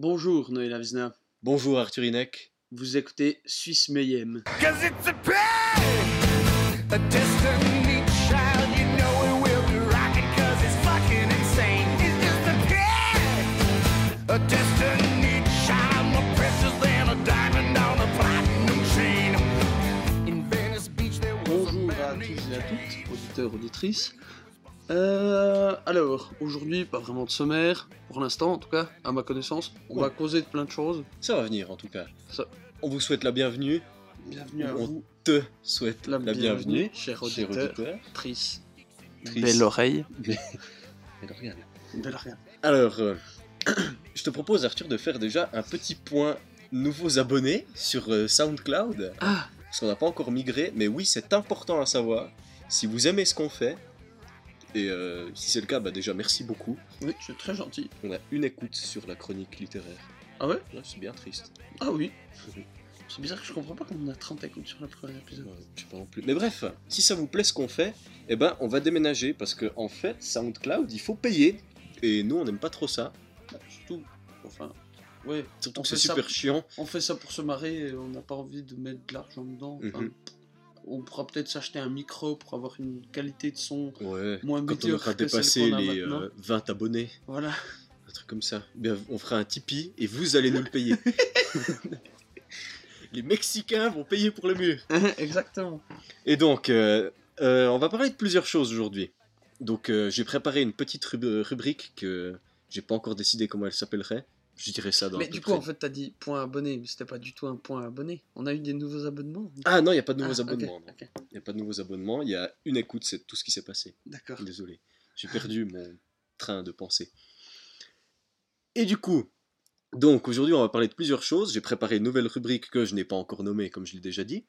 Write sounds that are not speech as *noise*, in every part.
Bonjour Noël Avizna, Bonjour Arthur Inek. vous écoutez Suisse Mayhem. Bonjour à tous et à toutes, auditeurs, auditrices. Euh, alors, aujourd'hui, pas vraiment de sommaire, pour l'instant en tout cas, à ma connaissance. On Ouais. va causer de plein de choses. Ça va venir en tout cas. Ça- On vous souhaite la bienvenue. Bienvenue à On vous, te souhaite la, la, bienvenue, cher auditeur. auditrices. Trice. Belle oreille. *laughs* Mais regarde. Belle oreille. Alors, euh, *clears throat* je te propose Arthur de faire déjà un petit point nouveaux abonnés sur euh, SoundCloud. Ah, Parce qu'on n'a pas encore migré, mais oui, c'est important à savoir. Si vous aimez ce qu'on fait, et euh, si c'est le cas, bah déjà merci beaucoup. oui, c'est très gentil. On a une écoute sur la chronique littéraire. Ah ouais? Ouais, c'est bien triste. Ah oui. *laughs* C'est bizarre que je comprends pas qu'on a 30 écoutes sur le premier épisode. Ouais, je sais pas non plus. Mais bref, si ça vous plaît ce qu'on fait, eh ben on va déménager parce que en fait, SoundCloud, il faut payer. Et nous, on n'aime pas trop ça. Bah, surtout, enfin, ouais, Surtout que c'est ça- super chiant. on fait ça pour se marrer et on n'a pas envie de mettre de l'argent dedans. Enfin, Mhm. On pourra peut-être s'acheter un micro pour avoir une qualité de son Ouais. moins Quand on médiocre aura dépassé les euh, 20 abonnés, Voilà. un truc comme ça, bien, on fera un Tipeee et vous allez nous le payer. *laughs* les Mexicains vont payer pour le mieux. *laughs* Exactement. Et donc, euh, euh, on va parler de plusieurs choses aujourd'hui. Donc, euh, j'ai préparé une petite rub- rubrique que j'ai pas encore décidé comment elle s'appellerait. Je dirais ça dans Mais du coup, près- en fait, t'as dit point abonné, mais c'était pas du tout un point abonné. On a eu des nouveaux abonnements. Ah non, il n'y a pas de nouveaux Ah, abonnements. Il n'y a pas de nouveaux abonnements. Il y a une écoute, c'est tout ce qui s'est passé. D'accord. Désolé. J'ai perdu mon train de pensée. Et du coup, donc aujourd'hui, on va parler de plusieurs choses. J'ai préparé une nouvelle rubrique que je n'ai pas encore nommée, comme je l'ai déjà dit.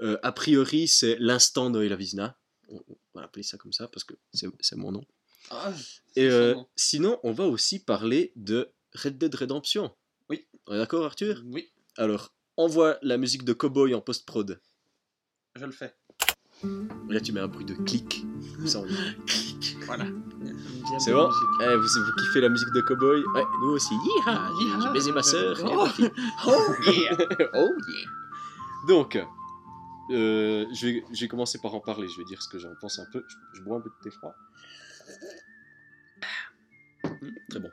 Euh, a priori, c'est l'instant Noël Avisna. On va appeler ça comme ça parce que c'est c'est mon nom. Ah, Et euh, sinon, on va aussi parler de Red Dead Redemption. Oui. On est d'accord, Arthur? Oui, Alors, envoie la musique de Cowboy en post-prod. je le fais. Là, tu mets un bruit de clic. *laughs* Clic. Voilà. C'est bon? Eh, vous, vous kiffez la musique de Cowboy? Ouais, nous aussi. Yeeha, Yeeha. J'ai baisé ma sœur. Oh. *laughs* Oh yeah oh yeah Donc, euh, je, vais, je commencer par en parler. Je vais dire ce que j'en pense un peu. Je, je bois un peu de thé froid. Hum, Très bon.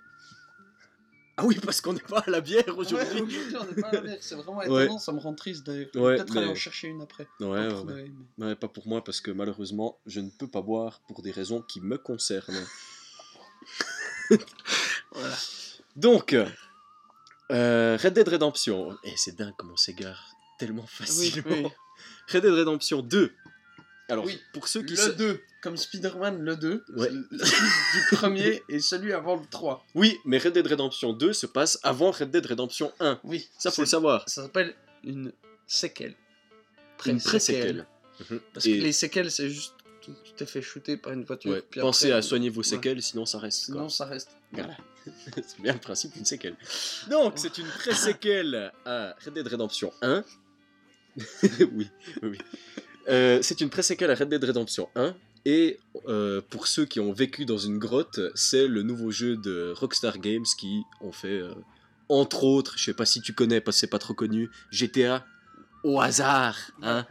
Ah oui, parce qu'on n'est pas à la bière Ouais, aujourd'hui. on est pas à la mer, C'est vraiment Ouais. étonnant, ça me rend triste d'ailleurs. Ouais, Peut-être aller mais- en chercher une après. Ouais, Pas mais- Ouais, pas pour moi, parce que malheureusement, je ne peux pas boire pour des raisons qui me concernent. *laughs* Voilà. Donc, euh, Red Dead Redemption. Et c'est dingue comment on s'égare tellement facilement. oui. Red Dead Redemption 2. Alors, Oui, pour ceux qui Le sa- 2, comme Spider-Man, le 2. Ouais. c'est La suite du premier et celui avant le 3. Oui, mais Red Dead Redemption 2 se passe avant Red Dead Redemption 1. Oui, Ça, faut le savoir. Ça s'appelle une séquelle. Une Pré-séquelle. Mhm. Parce Et- que les séquelles, c'est juste. Tu tu t'es fait shooter par une voiture. ouais, puis pensez après, à soigner vos ouais. séquelles, sinon ça reste. quoi. Sinon, ça reste. Voilà. *laughs* c'est bien le principe d'une séquelle. Donc, c'est une pré-séquelle à Red Dead Redemption 1. *laughs* oui, oui, oui. Euh, c'est une pré-séquelle à Red Dead Redemption 1. Et euh, pour ceux qui ont vécu dans une grotte, c'est le nouveau jeu de Rockstar Games qui ont fait, euh, entre autres, je sais pas si tu connais parce que c'est pas trop connu, GTA au hasard. Hein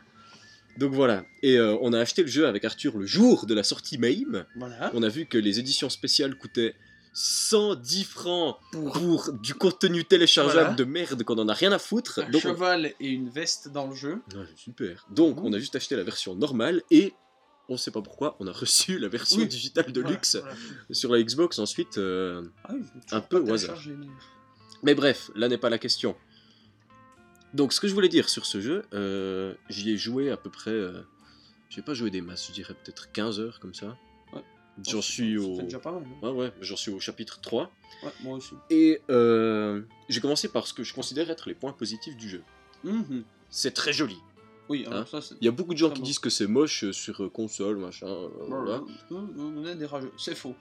Donc voilà. Et euh, on a acheté le jeu avec Arthur le jour de la sortie même. Voilà. On a vu que les éditions spéciales coûtaient 110 francs Pour pour du contenu téléchargeable Voilà. de merde qu'on en a rien à foutre. un Donc, on- cheval et une veste dans le jeu. Ouais, super. Donc Mhm. on a juste acheté la version normale et on sait pas pourquoi on a *laughs* reçu la version Oui. digitale de Voilà, luxe voilà. sur la Xbox ensuite. euh, Ah un peu au hasard. mais- Mais bref, là n'est pas la question. Donc ce que je voulais dire sur ce jeu, euh, j'y ai joué à peu près... euh, j'ai pas joué des masses, je dirais peut-être 15 heures comme ça. Ouais. J'en suis Ça au... déjà pas mal. hein. Ouais, ouais, j'en suis au chapitre 3. Ouais, moi aussi. Et euh, j'ai commencé par ce que je considère être les points positifs du jeu. Mhm. C'est très joli. Oui, alors Hein ça, c'est. Il y a beaucoup de gens qui bon. disent que c'est moche euh, sur euh, console, machin. euh, voilà. On est des rageux. C'est faux.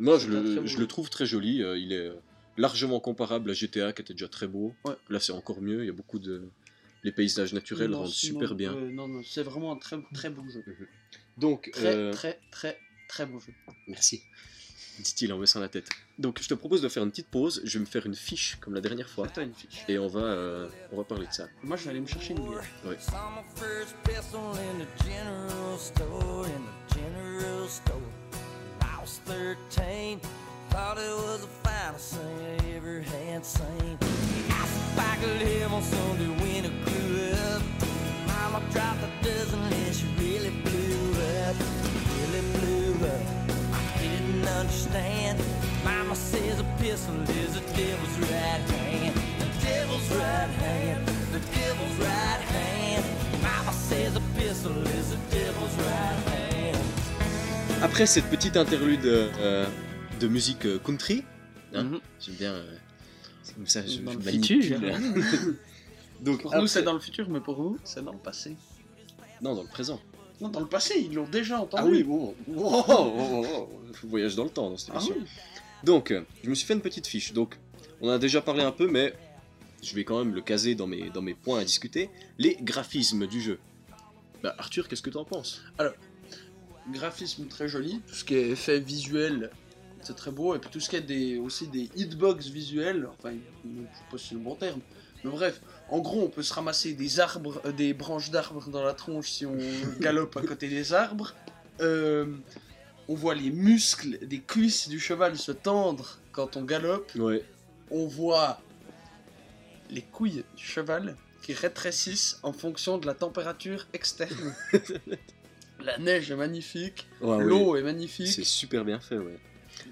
Moi, je le, je trouve très joli. euh, il est largement comparable à GTA, qui était déjà très beau. Ouais. Là, c'est encore mieux. Il y a beaucoup de. Les paysages naturels Non, rendent sinon, super bien. euh, non, non, c'est vraiment un très, très beau jeu. Donc, Très, euh, très, très, très beau jeu. merci. Dit-il en baissant la tête. Donc je te propose de faire une petite pause, je vais me faire une fiche comme la dernière fois, Attends une fiche. et on va, euh, on va parler de ça. Moi, je vais aller me chercher une bière. Didn't understand. Mama says a pistol is the devil's right hand. The devil's right hand. The devil's right hand. Mama says a pistol is the devil's right hand. Après cette petite interlude euh, de musique euh, country, Hein Mhm. j'aime bien, euh, c'est comme ça je, Dans je le futur. *laughs* Donc Pour après- nous, c'est dans le futur, mais pour vous, c'est dans le passé. Non, dans le présent. Non, dans le passé, ils l'ont déjà entendu. Ah oui, bon, oh, oh, voyage dans le temps dans cette Ah émission. oui. Donc, euh, je me suis fait une petite fiche. Donc, on en a déjà parlé un peu, mais je vais quand même le caser dans mes, dans mes points à discuter. Les graphismes du jeu. Bah, Arthur, qu'est-ce que tu en penses graphisme très joli, tout ce qui est effet visuel, c'est très beau, et puis tout ce qui est des, aussi des hitbox visuels, enfin, je sais pas si c'est le bon terme, mais bref, en gros, on peut se ramasser des arbres, euh, des branches d'arbres dans la tronche si on *laughs* galope à côté des arbres. Euh, on voit les muscles des cuisses du cheval se tendre quand on galope. Ouais. On voit les couilles du cheval qui rétrécissent en fonction de la température externe. *laughs* la neige est magnifique. L'eau est magnifique. C'est super bien fait, ouais.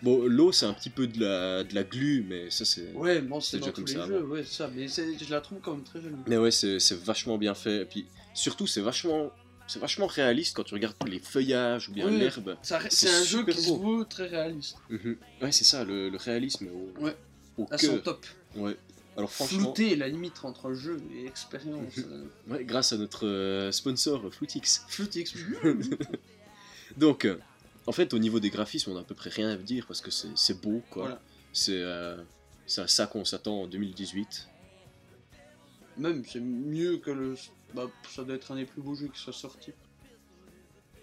Bon, l'eau, c'est un petit peu de la, de la glu, mais ça, c'est. Ouais, bon, c'est déjà tous comme les ça, jeux, ouais, ça, mais je la trouve quand même très jolie. Mais ouais, c'est vachement bien fait. Et puis, surtout, c'est vachement. C'est vachement réaliste quand tu regardes les feuillages ou bien Oui. l'herbe. C'est un jeu qui se veut très réaliste. Mhm. Ouais, c'est ça, le, le réalisme au, Ouais. au À son top. Ouais. Alors franchement, Flouter la limite entre jeu et expérience. euh, ouais, grâce à notre euh, sponsor Floutix. Floutix. *laughs* Donc, euh, en fait, au niveau des graphismes, on a à peu près rien à dire parce que c'est beau, quoi. Voilà. C'est euh, à ça qu'on s'attend en 2018. Même, c'est mieux que le. Bah, ça doit être un des plus beaux jeux qui soit sorti.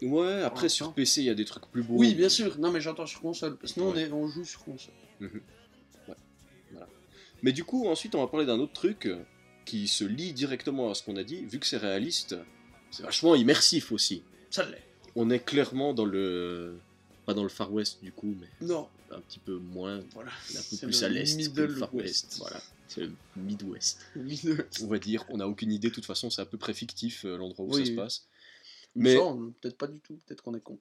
Ouais, après sur. PC, il y a des trucs plus beaux. Oui, bien sûr. Non, mais j'entends sur console. Parce que nous, on, Ouais. est, on joue sur console. Mais du coup, ensuite, on va parler d'un autre truc euh, qui se lie directement à ce qu'on a dit. Vu que c'est réaliste, c'est vachement immersif aussi. Ça l'est. On est clairement dans le. Pas dans le Far West du coup, mais Non, un petit peu moins. voilà. Un peu plus le à l'est que le Far West. West. Voilà, c'est le Midwest. Middle On va dire, on n'a aucune idée, de toute façon, c'est à peu près fictif euh, l'endroit où Oui. ça se passe. Mais. Mais- Peut-être pas du tout, peut-être qu'on est con.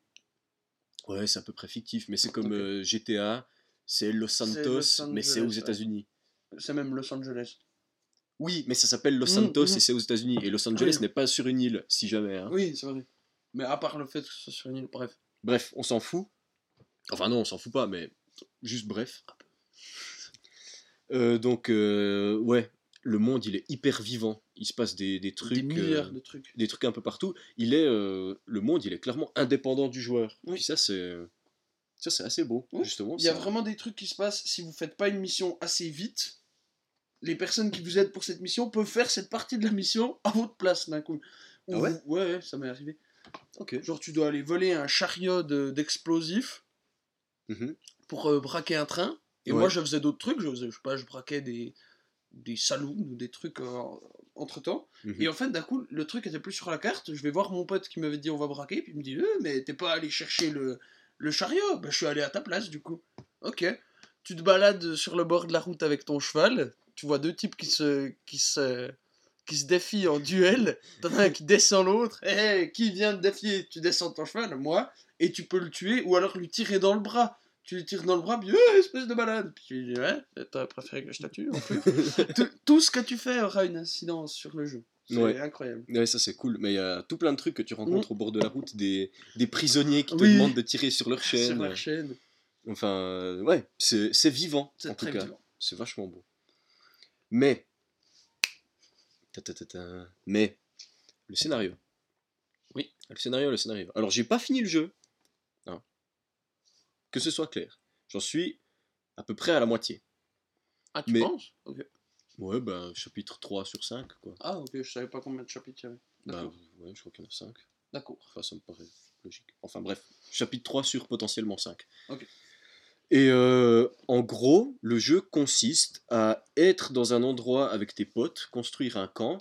Ouais, c'est à peu près fictif, mais c'est comme euh, GTA, c'est Los Santos, Los mais c'est aux Angeles, ouais. États-Unis. C'est même Los Angeles. Oui, mais ça s'appelle Los Mm, Santos mm. et c'est aux États-Unis. Et Los Angeles Oui. n'est pas sur une île, si jamais. hein. Oui, c'est vrai. Mais à part le fait que ce soit sur une île, bref. Bref, on s'en fout. Enfin non, on s'en fout pas, mais juste bref. Euh, donc, euh, ouais, le monde, il est hyper vivant. Il se passe des, des trucs... Des milliards euh, de trucs. des trucs un peu partout. Il est, le monde, il est clairement indépendant du joueur. Oui. Puis ça, c'est, ça, c'est assez beau, Oui. justement. Il y a ça- vraiment des trucs qui se passent si vous faites pas une mission assez vite. Les personnes qui vous aident pour cette mission peuvent faire cette partie de la mission à votre place d'un coup. Ou Ah ouais? Vous- ouais, ouais, ça m'est arrivé. Ok. Genre, tu dois aller voler un chariot de- d'explosifs Mhm. pour euh, braquer un train. Et Ouais. moi, je faisais d'autres trucs. Je, faisais, je sais pas, je braquais des, des saloons ou des trucs entre temps. Mhm. Et en fait, d'un coup, le truc était plus sur la carte. Je vais voir mon pote qui m'avait dit on va braquer. Puis il me dit Euh, mais t'es pas allé chercher le, le chariot? Bah, je suis allé à ta place, du coup. Ok. Tu te balades sur le bord de la route avec ton cheval. Tu vois deux types qui se, qui se, qui se défient en duel. *laughs* T'en as un qui descend l'autre. Hé, hé, qui vient te défier Tu descends ton cheval, moi. Et tu peux le tuer ou alors lui tirer dans le bras. Tu lui tires dans le bras, puis Eh, espèce de balade. Puis tu dis ouais, t'aurais préféré que je te tue en plus. *laughs* tout, tout ce que tu fais aura une incidence sur le jeu. C'est Ouais. incroyable. Ouais, ça c'est cool, mais il y a tout plein de trucs que tu rencontres au bord de la route, des, des prisonniers qui te Oui. demandent de tirer sur leur chaîne. Sur leur chaîne. Enfin, euh, ouais, c'est vivant, C'est en tout très cas. vivant. C'est vachement beau. Mais, ta, ta, ta, ta, mais, le scénario. Oui. Le scénario, le scénario. Alors, j'ai pas fini le jeu. hein. Que ce soit clair. J'en suis à peu près à la moitié. Ah, tu Mais- penses? Ok. Ouais, ben, chapitre 3 sur 5, quoi. Ah, ok, je savais pas combien de chapitres il y avait. D'accord. ouais, je crois qu'il y en a 5. D'accord. Enfin, ça me paraît logique. Enfin bref, chapitre 3 sur potentiellement 5. Ok. Et euh, en gros, le jeu consiste à être dans un endroit avec tes potes, construire un camp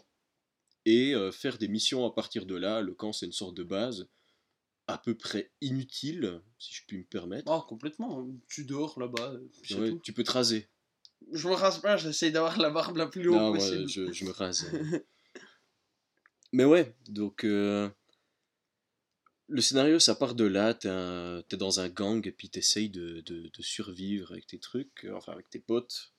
et euh, faire des missions à partir de là. Le camp, c'est une sorte de base à peu près inutile, si je puis me permettre. Oh, complètement. Tu dors là-bas. euh, c'est tout. tu peux te raser. Je me rase pas, j'essaye d'avoir la barbe la plus longue Non, moi, possible. je, je me rase. *laughs* Mais ouais, donc euh, le scénario, ça part de là, t'es un- t'es dans un gang et puis t'essayes de, de, de survivre avec tes trucs, euh, enfin avec tes potes,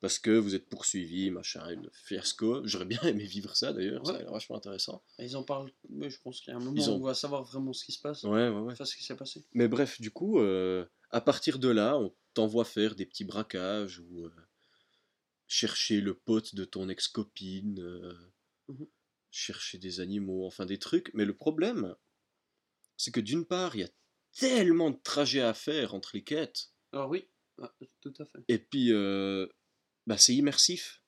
parce que vous êtes poursuivi, machin, une fiasco. J'aurais bien *laughs* aimé vivre ça d'ailleurs, ça a Ouais. l'air vachement intéressant. Ils en parlent. Mais je pense qu'il y a un moment Ils où ont- on va savoir vraiment ce qui se passe. Ouais, ouais, ouais. Enfin, ce qui s'est passé. Mais bref, du coup, euh, à partir de là, on t'envoie faire des petits braquages ou euh, chercher le pote de ton ex-copine, euh, Mhm. chercher des animaux, enfin des trucs. Mais le problème, c'est que d'une part, il y a tellement de trajets à faire entre les quêtes, Alors oui, ah, tout à fait. et puis euh, bah, c'est immersif.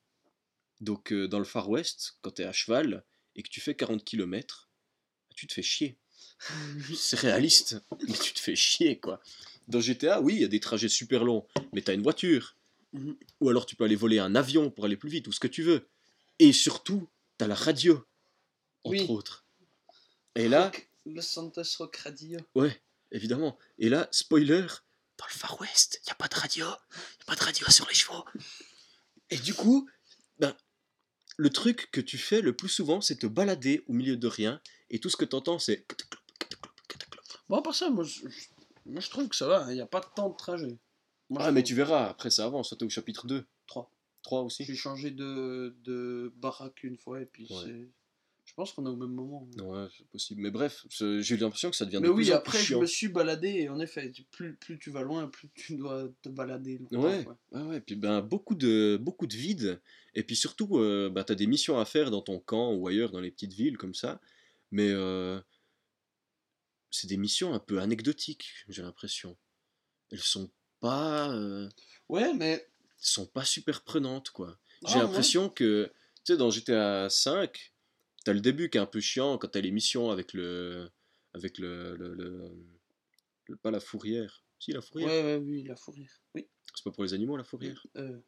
Donc euh, dans le Far West, quand tu es à cheval et que tu fais 40 km, tu te fais chier. *laughs* C'est réaliste, mais tu te fais chier quoi. Dans GTA, oui, il y a des trajets super longs, mais t'as une voiture. Mhm. Ou alors tu peux aller voler un avion pour aller plus vite, ou ce que tu veux. Et surtout, t'as la radio, entre Oui. autres. Et là, Los Santos Rock Radio. ouais, évidemment. Et là, spoiler, dans le Far West, il a pas de radio. Y a pas de radio sur les chevaux. Et du coup, ben, le truc que tu fais le plus souvent, c'est te balader au milieu de rien, et tout ce que t'entends, c'est... Bon, par ça, moi je, moi, je trouve que ça va, il n'y a pas tant de trajet. Moi, Ah, mais trouve- tu verras, après ça avance, toi t'es au chapitre 2. 3. 3 aussi J'ai changé de, de baraque une fois et puis Ouais. c'est. Je pense qu'on est au même moment. Ouais, c'est possible. Mais bref, j'ai eu l'impression que ça devient Mais de oui, plus en après je me suis baladé et en effet, plus, plus tu vas loin, plus tu dois te balader. Ouais, ouais, ouais. Puis ben, beaucoup de, beaucoup de vide. Et puis surtout, euh, bah, tu as des missions à faire dans ton camp ou ailleurs, dans les petites villes comme ça. Mais euh, c'est des missions un peu anecdotiques, j'ai l'impression. Elles sont pas, euh, Ouais, mais. sont pas super prenantes, quoi. Ah, J'ai ouais. l'impression que, tu sais, dans GTA V, t'as le début qui est un peu chiant quand t'as les missions avec le. avec le. le, le- le- pas la fourrière. Si, la fourrière. ouais, oui, la fourrière. Oui. C'est pas pour les animaux, la fourrière? Euh,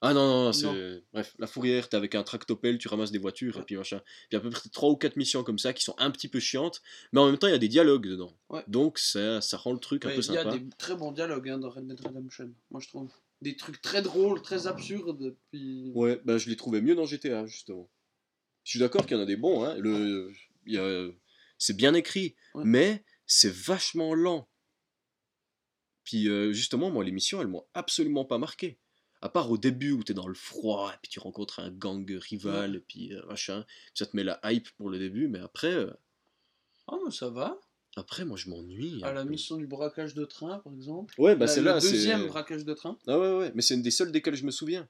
Ah non, non, non, c'est. Bref, la fourrière, t'es avec un tractopelle, tu ramasses des voitures, et puis machin. Puis à peu près 3 ou 4 missions comme ça qui sont un petit peu chiantes, mais en même temps, il y a des dialogues dedans. Ouais. Donc ça, ça rend le truc un peu Il y a sympa. des très bons dialogues hein, dans Red Dead Redemption, moi je trouve. Des trucs très drôles, très absurdes. Puis... Ouais, bah je les trouvais mieux dans GTA, justement. Je suis d'accord qu'il y en a des bons, hein. Le, a- c'est bien écrit, Ouais. mais c'est vachement lent. Puis euh, justement, moi, les missions, elles m'ont absolument pas marqué. À part au début où t'es dans le froid, et puis tu rencontres un gang rival, et puis euh, machin, ça te met la hype pour le début, mais après, euh, Ah, mais ça va. Après moi je m'ennuie. À la mission du braquage de train, par exemple. Ouais, bah La- c'est le là, c'est. deuxième braquage de train. Ah ouais, ouais, mais c'est une des seules desquelles je me souviens.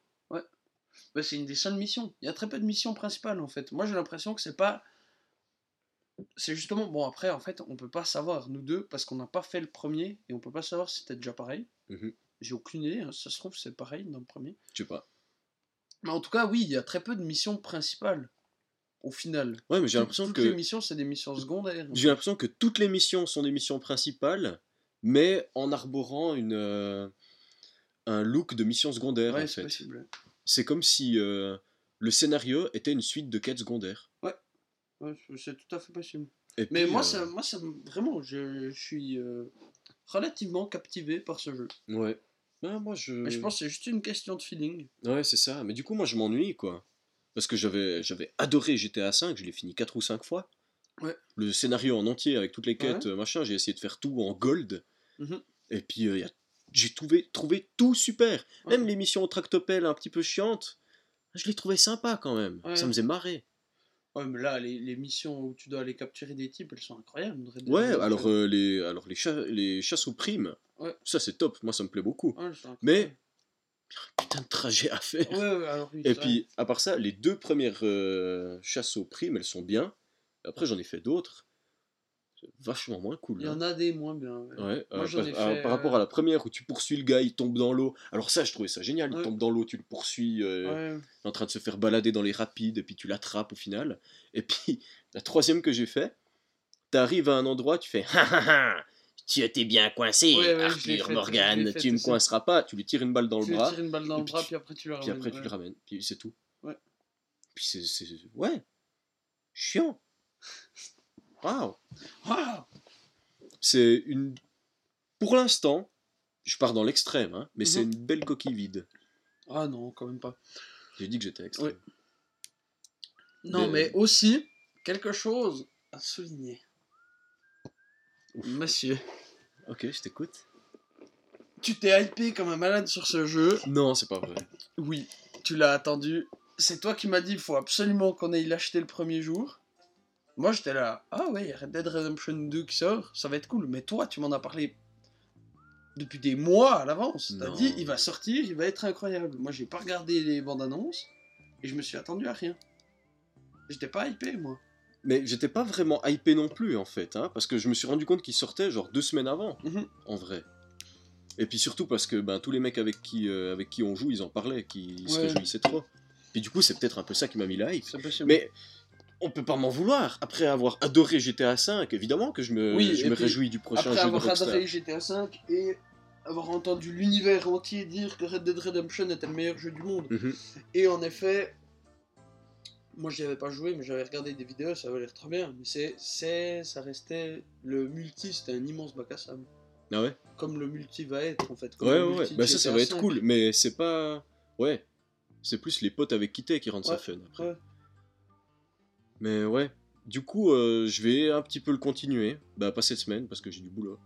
Bah, c'est une des seules missions. Il y a très peu de missions principales en fait. Moi j'ai l'impression que c'est pas. C'est justement. Bon après en fait on peut pas savoir nous deux parce qu'on n'a pas fait le premier et on peut pas savoir si c'était déjà pareil. Mhm. J'ai aucune idée. hein. Ça se trouve c'est pareil dans le premier. Je sais pas. Mais en tout cas oui il y a très peu de missions principales au final. Ouais, mais j'ai l'impression toutes que. les missions c'est des missions secondaires. J'ai l'impression que toutes les missions sont des missions principales, mais en arborant une, euh, un look de mission secondaire Ouais en c'est fait. possible. C'est comme si euh, le scénario était une suite de quêtes secondaires. Ouais, c'est tout à fait possible. Et Mais puis, moi euh, ça, moi ça me- vraiment je, je suis relativement captivé par ce jeu. Ouais. Ah, moi je. Mais je pense que c'est juste une question de feeling. Ouais, c'est ça. Mais du coup, moi je m'ennuie quoi. Parce que j'avais j'avais adoré GTA V, je l'ai fini 4 ou 5 fois. Ouais. Le scénario en entier avec toutes les quêtes, Ouais. machin, j'ai essayé de faire tout en gold. Mhm. Et puis euh, y a- j'ai trouvé, trouvé tout super. Ouais. Même les missions au tractopelle un petit peu chiantes, je les trouvais sympas quand même. Ouais. Ça me faisait marrer. Ouais, mais là, les, les missions où tu dois aller capturer des types, elles sont incroyables. Ouais, alors euh, les, alors les, cha- les chasses aux primes, Ouais. ça c'est top, moi ça me plaît beaucoup. Ouais, Mais-. Putain de trajet à faire. Ouais, ouais, alors oui, Et ça, puis, à part ça, les deux premières euh, chasses aux primes, elles sont bien. Après, j'en ai fait d'autres. C'est vachement moins cool. Il y hein. en a des moins bien. ouais. Ouais, Moi, euh, par, ai par rapport euh, à la première où tu poursuis le gars, il tombe dans l'eau. Alors ça, je trouvais ça génial. Il tombe dans l'eau, tu le poursuis, euh, Ouais. en train de se faire balader dans les rapides, et puis tu l'attrapes au final. Et puis, *laughs* la troisième que j'ai fait, t'arrives à un endroit, tu fais *laughs* ha ha ha, Tu étais bien coincé, Ouais, ouais, Arthur Morgan. fait Tu me coinceras pas. Tu lui tires une balle dans le tu lui bras. tires une balle dans le puis bras, tu- puis après tu le Puis ramènes. après, tu le ramènes. Puis c'est tout. Ouais. Puis c'est. Ouais. Chiant. Waouh. Waouh C'est une. Pour l'instant, je pars dans l'extrême, hein, mais c'est Mhm. une belle coquille vide. Ah non, quand même pas. J'ai dit que j'étais extrême. Non, Mais- mais aussi, quelque chose à souligner. Monsieur, Ok, je t'écoute. tu t'es hypé comme un malade sur ce jeu. Non, c'est pas vrai. Oui, tu l'as attendu. C'est toi qui m'as dit il faut absolument qu'on aille l'acheter le premier jour. Moi j'étais là, ah ouais, il y a Red Dead Redemption 2 qui sort, ça va être cool. Mais toi, tu m'en as parlé depuis des mois à l'avance. T'as dit il va sortir, il va être incroyable. Moi j'ai pas regardé les bandes annonces et je me suis attendu à rien. J'étais pas hypé moi. Mais j'étais pas vraiment hypé non plus, en fait, hein, parce que je me suis rendu compte qu'il sortait genre deux semaines avant, Mhm. en vrai. Et puis surtout parce que ben, tous les mecs avec qui, euh, avec qui on joue, ils en parlaient, qu'ils se réjouissaient trop. Puis du coup, c'est peut-être un peu ça qui m'a mis la hype. Mais on peut pas m'en vouloir. Après avoir adoré GTA V, évidemment que je me, Oui, je me puis, réjouis du prochain Après jeu de avoir Rockstar. adoré GTA V et avoir entendu l'univers entier dire que Red Dead Redemption était le meilleur jeu du monde. Mhm. Et en effet, moi j'y avais pas joué, mais j'avais regardé des vidéos, ça avait l'air trop bien. Mais c'est, c'est, ça restait le multi, c'était un immense bac à sable. Ah ouais? Comme le multi va être en fait. Comme Ouais, ouais, ouais. Bah ça, ça va être cool, mais c'est pas... Ouais. C'est plus les potes avec qui t'es qui rendent ça fun, après. Ouais. Mais ouais. Du coup, euh, je vais un petit peu le continuer. Bah, pas cette semaine, parce que j'ai du boulot.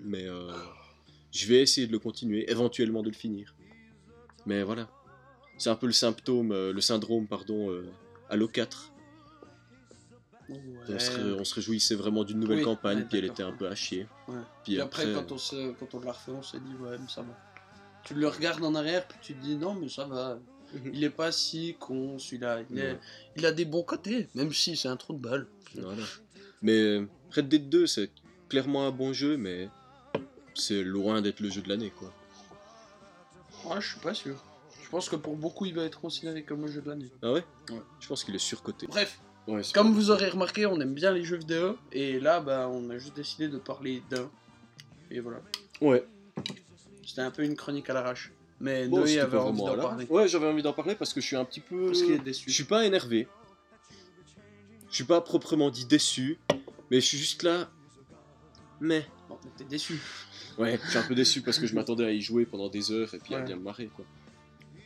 Mais euh, je vais essayer de le continuer, éventuellement de le finir. Mais voilà. C'est un peu le symptôme, euh, le syndrome, pardon, euh, Halo 4. Ouais. On, se, ré- on se réjouissait vraiment d'une nouvelle Oui, campagne, ouais, puis elle était un peu à chier. Ouais. Puis, après, après, quand, on quand on l'a refait, on s'est dit, ouais, mais ça va. Tu le regardes en arrière, puis tu te dis, non, mais ça va. Mhm. Il est pas si con, celui-là. Il, est- Ouais. il a des bons côtés, même si c'est un trou de balle. Voilà. Mais euh, Red Dead 2, c'est clairement un bon jeu, mais c'est loin d'être le jeu de l'année, quoi. Ouais, je suis pas sûr. Je pense que pour beaucoup, il va être considéré comme le jeu de l'année. Ah ouais Ouais. Je pense qu'il est surcoté. Bref, Ouais, c'est comme pas- vous aurez remarqué, on aime bien les jeux vidéo. Et là, bah, on a juste décidé de parler d'un. Et voilà. Ouais. C'était un peu une chronique à l'arrache. Mais Bon, Noé c'était avait pas envie vraiment d'en parler. Ouais, j'avais envie d'en parler parce que je suis un petit peu. Parce qu'il est déçu. Je suis pas énervé. Je suis pas proprement dit déçu, mais je suis juste là. Mais. Bon, t'es déçu. Ouais, je suis un peu déçu parce que je m'attendais à y jouer pendant des heures et puis à Ouais. bien me marrer, quoi.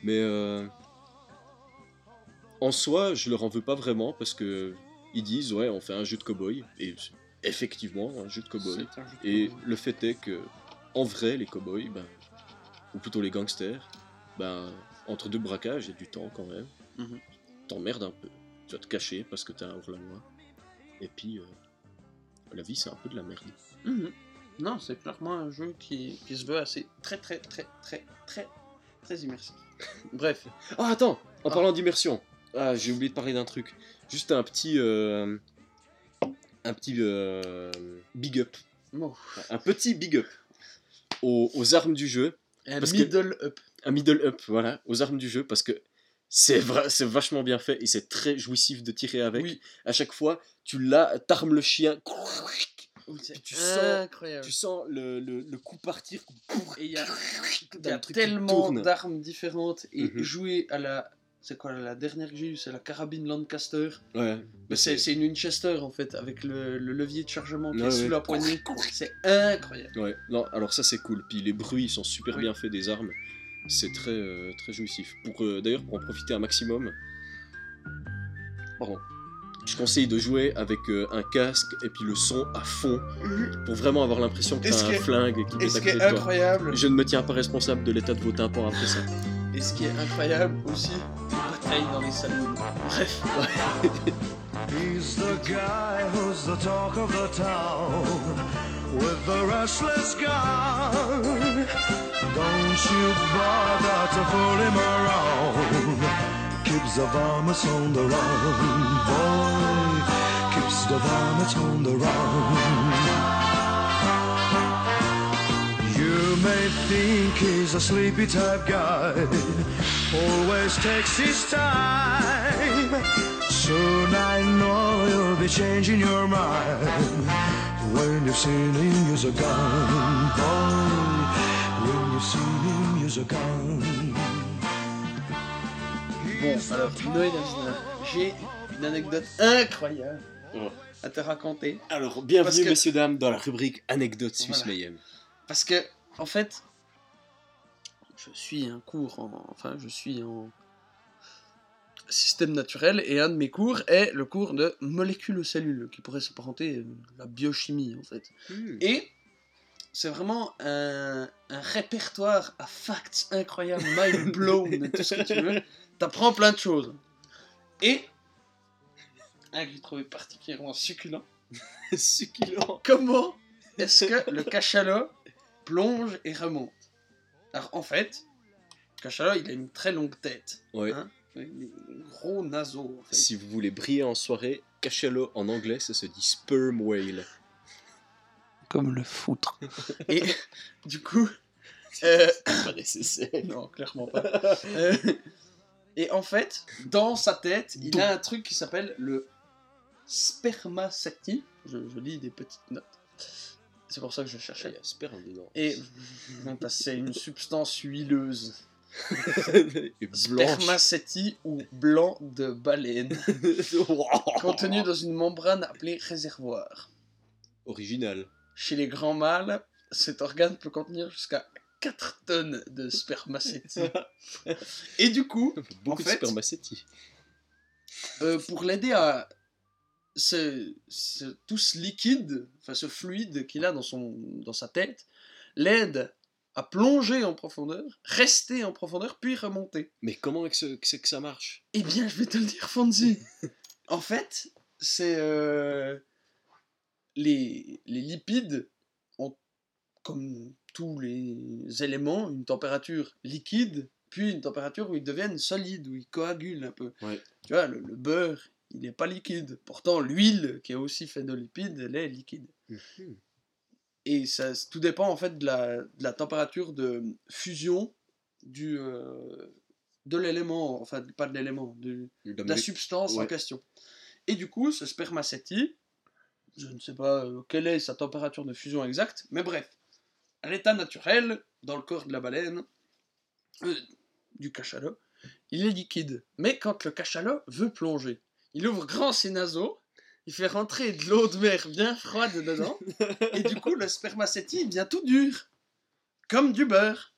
Mais euh, en soi, je leur en veux pas vraiment parce que ils disent ouais, on fait un jeu de cowboy et effectivement un jeu de cowboy. Et le fait est que en vrai, les cowboys, ben, ou plutôt les gangsters, ben, entre deux braquages, il y a du temps quand même. Mhm. T'emmerdes un peu. Tu vas te cacher parce que t'es un hors-la-loi. Et puis, euh, la vie, c'est un peu de la merde. Mhm. Non, c'est clairement un jeu qui, qui se veut assez très très très très très très immersif. Bref, Ah, attends En Ah. parlant d'immersion, ah, j'ai oublié de parler d'un truc. Juste un petit. euh, un petit. euh, big up. Un petit big up aux, aux armes du jeu. un Parce que- middle up. Un middle up, voilà, aux armes du jeu, parce que c'est vachement bien fait et c'est très jouissif de tirer avec. Oui, À chaque fois, tu l'as, t'armes le chien, Oui, tu sens- incroyable. tu sens le, le, le coup partir. Et il y a, *laughs* y tellement d'armes différentes et Mhm. jouer à la. C'est quoi la dernière que j'ai eue C'est la carabine Lancaster. Ouais, Mais c'est c'est une Winchester en fait, avec le, le levier de chargement qui Ouais, est sous ouais. la poignée. C'est incroyable. Ouais, non, alors ça c'est cool. Puis les bruits sont super Oui. bien faits des armes. C'est très, euh, très jouissif. Pour euh, D'ailleurs, pour en profiter un maximum, pardon, je conseille de jouer avec euh, un casque et puis le son à fond pour vraiment avoir l'impression que t'as qui un flingue qui ce qui est t'attaquer toi. incroyable, Je ne me tiens pas responsable de l'état de vos tympans après ça. et ce qui est incroyable aussi, les batailles dans les salons. Bref, *laughs* He's the guy who's the talk of the town with the restless gun. Don't you bother to fool him around. Keeps the varmints on the run, boy. Keeps the varmints on the run. You may think he's a sleepy type guy, always takes his time. Soon I know you'll be changing your mind When you've seen him, use a gun. Boy, when you've seen him, use a gun. Bon, alors, Noé j'ai une anecdote incroyable à te raconter. Alors, bienvenue, que- messieurs, dames, dans la rubrique Anecdote Suisse Voilà. Mayhem. Parce que, en fait, je suis un cours en. Enfin, je suis en système naturel et un de mes cours est le cours de molécules aux cellules, qui pourrait s'apparenter à la biochimie en fait. Et c'est vraiment un, un répertoire à facts incroyables, mind blown, *laughs* tout ce que tu veux. T'apprends plein de choses. Et un que j'ai trouvé particulièrement succulent. *laughs* Succulent. Comment est-ce que le *laughs* cachalot plonge et remonte? Alors en fait, le cachalot il a une très longue tête, Ouais. Hein gros. En fait. Si vous voulez briller en soirée, cachez-le en anglais, ça se dit sperm whale. Comme le foutre. et du coup, *laughs* euh, Pas nécessaire. *coughs* non clairement pas. Euh, et en fait, dans sa tête, il a un truc qui s'appelle le spermaceti. Je, je lis des petites notes. C'est pour ça que je Il y cherchais. a sperme dedans. Et c'est une substance huileuse. *laughs* Et. Spermaceti ou blanc de baleine, *laughs* contenu dans une membrane appelée réservoir. Original. Chez les grands mâles, cet organe peut contenir jusqu'à 4 tonnes de spermaceti. *laughs* Et du coup, Beaucoup fait- de spermacétie. euh, pour l'aider à ce, ce- tout ce liquide, enfin ce fluide qu'il a dans, son, dans sa tête, l'aide à plonger en profondeur, rester en profondeur, puis remonter. Mais comment est-ce que, c'est que ça marche? Eh bien, je vais te le dire, Fonzie. *laughs* en fait, c'est euh, les, les lipides ont, comme tous les éléments, une température liquide, puis une température où ils deviennent solides, où ils coagulent un peu. Ouais. Tu vois, le, le beurre, il n'est pas liquide. Pourtant, l'huile, qui est aussi faite de lipides, elle est liquide. Et ça, tout dépend en fait de la, de la température de fusion du, euh, de l'élément, enfin pas de l'élément, de, de la substance en question. Et du coup, ce spermaceti, je ne sais pas euh, quelle est sa température de fusion exacte, mais bref, à l'état naturel, dans le corps de la baleine, euh, du cachalot, il est liquide. Mais quand le cachalot veut plonger, il ouvre grand ses naseaux, il fait rentrer de l'eau de mer bien froide dedans, *laughs* et du coup, le spermaceti devient tout dur, comme du beurre.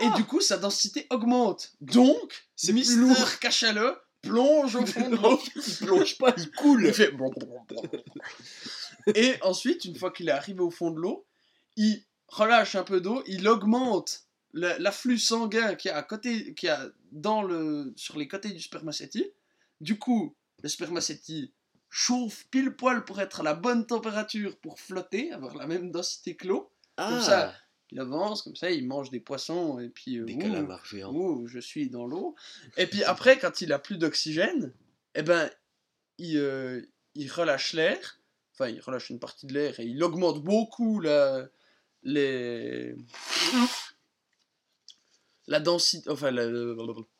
Et Ah. du coup, sa densité augmente. Donc, C'est Mister lourd. Cachalot plonge au fond de l'eau. *laughs* il plonge pas, il coule. Il fait *laughs* Et ensuite, une fois qu'il est arrivé au fond de l'eau, il relâche un peu d'eau, il augmente la- l'afflux sanguin qu'il y a à côté, qu'il y a dans le, sur les côtés du spermaceti. Du coup, le spermaceti chauffe pile poil pour être à la bonne température pour flotter, avoir la même densité que l'eau. Comme ça, il avance, comme ça, il mange des poissons et puis. euh, Des ouh, calamars géants. Ouh, je suis dans l'eau. Et puis *laughs* après, quand il a plus d'oxygène, eh ben, il, euh, il relâche l'air. Enfin, il relâche une partie de l'air et il augmente beaucoup la, les, la densité, enfin, la-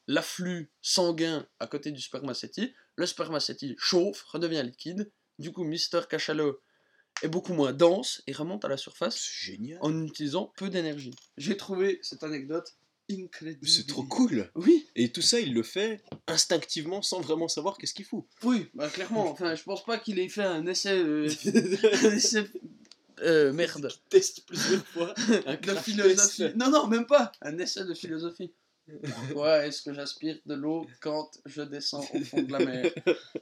l'afflux sanguin à côté du spermaceti. Le spermaceti chauffe, redevient liquide. Du coup, Mister Cachalot est beaucoup moins dense et remonte à la surface génial. en utilisant peu d'énergie. J'ai trouvé cette anecdote incroyable. C'est trop cool. Oui, Et tout ça, il le fait instinctivement sans vraiment savoir qu'est-ce qu'il fout. oui, bah clairement. Enfin, je pense pas qu'il ait fait un essai, euh, *laughs* un essai euh, merde, Teste plusieurs fois. *laughs* Un de crash philosophie. test. Non, non, même pas. Un essai de philosophie. *laughs* Pourquoi est-ce que j'aspire de l'eau quand je descends au fond de la mer?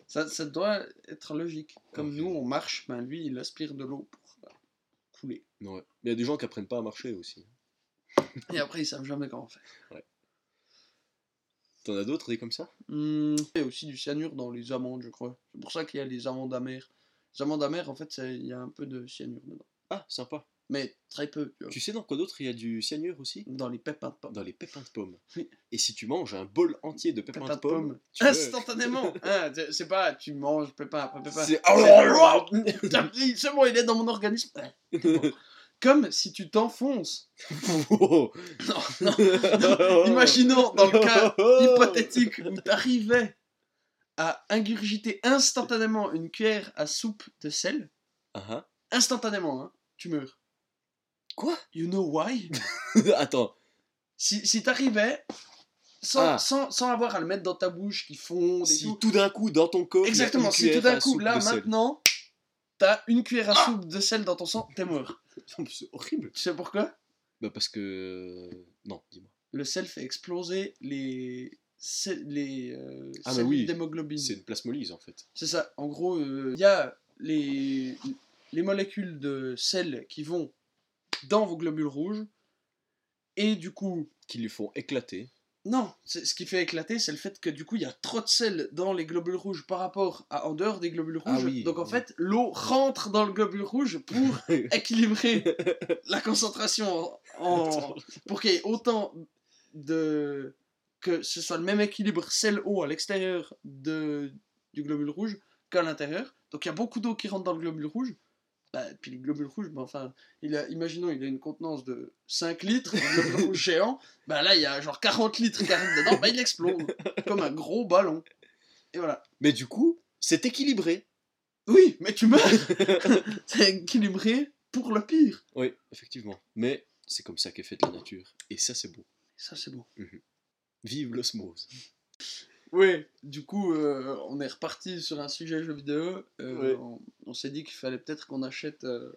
Ça, ça doit être logique. Comme nous, on marche, ben lui, il aspire de l'eau pour euh, couler. Ouais. Mais il y a des gens qui apprennent pas à marcher aussi. Et après, ils savent jamais comment faire. T'en as d'autres, des comme ça? Hmm, Il y a aussi du cyanure dans les amandes, je crois. C'est pour ça qu'il y a les amandes amères. Les amandes amères, en fait, il y a un peu de cyanure dedans. Ah, sympa. Mais très peu, tu vois. Tu sais dans quoi d'autre il y a du cyanure aussi? Dans les pépins de pommes. Dans les pépins de pommes. Oui. Et si tu manges un bol entier de pépins, Pépins de pommes, tu Instantanément *laughs* hein, c'est- pas tu manges pépin après pépin. C'est- pris- c'est bon, *laughs* il est dans mon organisme. Comme si tu t'enfonces. Oh. *laughs* Non, non. Imaginons dans le cas hypothétique où t'arrivais à ingurgiter instantanément une cuillère à soupe de sel. Ah, ah. instantanément, hein, tu meurs. Quoi? You know why? *laughs* Attends. Si, si t'arrivais sans, Ah. sans, sans avoir à le mettre dans ta bouche qui fonde et Si tout. tout d'un coup, dans ton corps. a Exactement, si tout d'un coup, là, maintenant, t'as une cuillère à soupe de sel dans ton sang, t'es mort. *laughs* C'est horrible. Tu sais pourquoi? Bah, parce que. Non, dis-moi. Le sel fait exploser les, les euh, Ah, cellules oui. d'hémoglobine. C'est une plasmolyse en fait. C'est ça. En gros, euh, il y a les, les molécules de sel qui vont dans vos globules rouges. Et du coup, Qui lui font éclater. non, ce qui fait éclater, c'est le fait que du coup, il y a trop de sel dans les globules rouges par rapport à en dehors des globules Ah rouges. oui, Donc en oui. fait, l'eau rentre dans le globule rouge pour *laughs* équilibrer la concentration en, pour qu'il y ait autant de que ce soit le même équilibre sel-eau à l'extérieur de du globule rouge qu'à l'intérieur. Donc il y a beaucoup d'eau qui rentre dans le globule rouge. Bah, puis le globule rouge, bah, enfin, il a, imaginons, il a une contenance de 5 litres, un globule *laughs* rouge géant. Bah là, il y a genre 40 litres qui arrivent dedans, bah il explose comme un gros ballon. Et voilà. Mais du coup, c'est équilibré. Oui, mais tu meurs *laughs* C'est équilibré pour le pire. Oui, effectivement. Mais c'est comme ça qu'est faite la nature. Et ça, c'est beau. Ça, c'est beau. Vive l'osmose. Oui, du coup, euh, on est reparti sur un sujet jeu vidéo. Euh, Ouais. On, on s'est dit qu'il fallait peut-être qu'on achète. euh,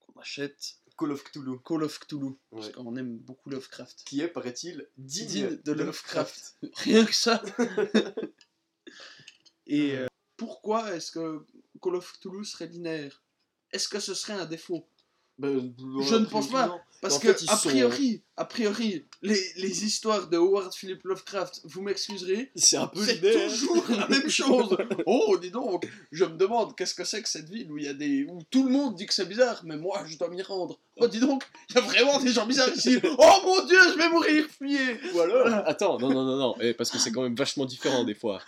qu'on achète Call of Cthulhu. Call of Cthulhu. Parce qu'on aime beaucoup Lovecraft. Qui est, paraît-il, digne, Digne de Lovecraft. *laughs* Rien que ça. *laughs* Et euh, pourquoi est-ce que Call of Cthulhu serait linéaire? Est-ce que ce serait un défaut? Ben, Je ne pense pas. Parce En que, fait, a sont- priori, a priori, les, les histoires de Howard Philip Lovecraft, vous m'excuserez, C'est un peu C'est linéaire. toujours la même *laughs* chose. Oh, dis donc, je me demande qu'est-ce que c'est que cette ville où il y a des où tout le monde dit que c'est bizarre, mais moi je dois m'y rendre. Oh, dis donc, il y a vraiment des gens bizarres ici. Oh mon dieu, je vais mourir, fuyez. Ou alors, attends, non, non, non, non, eh, parce que c'est quand même vachement différent des fois.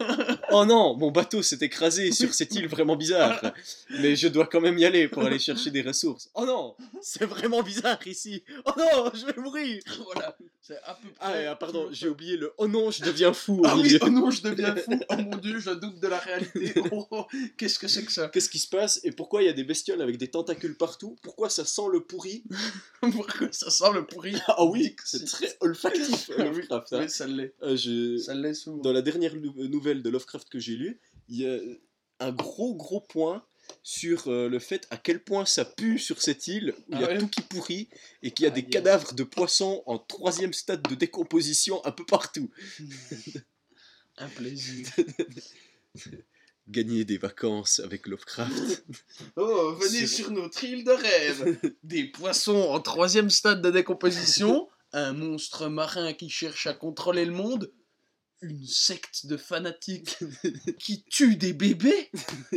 Oh non, mon bateau s'est écrasé sur cette île vraiment bizarre, mais je dois quand même y aller pour aller chercher des ressources. Oh non, *laughs* c'est vraiment bizarre ici. Oh non, je vais mourir. *laughs* Voilà, c'est à peu près. Ah, et, ah, pardon, j'ai oublié le oh non, je deviens fou au Ah oui, oh non, je deviens fou. *laughs* Oh mon dieu, je doute de la réalité. Oh, oh, qu'est-ce que c'est que ça? Qu'est-ce qui se passe? Et pourquoi il y a des bestioles avec des tentacules partout? Pourquoi ça sent le pourri? Pourquoi ça sent le pourri? Ah oui, c'est très olfactif Ah oui, Lovecraft. hein. Oui, ça l'est. Euh, je- Ça l'est souvent. Dans la dernière nou- nouvelle de Lovecraft que j'ai lue, il y a un gros gros point sur euh, le fait à quel point ça pue sur cette île où il y a Ah ouais tout qui pourrit et qu'il y a des cadavres de poissons en troisième stade de décomposition un peu partout. *laughs* Un plaisir. *laughs* Gagner des vacances avec Lovecraft. *laughs* Oh, venez sur notre île de rêve. Des poissons en troisième stade de décomposition, un monstre marin qui cherche à contrôler le monde, une secte de fanatiques *laughs* qui tue des bébés.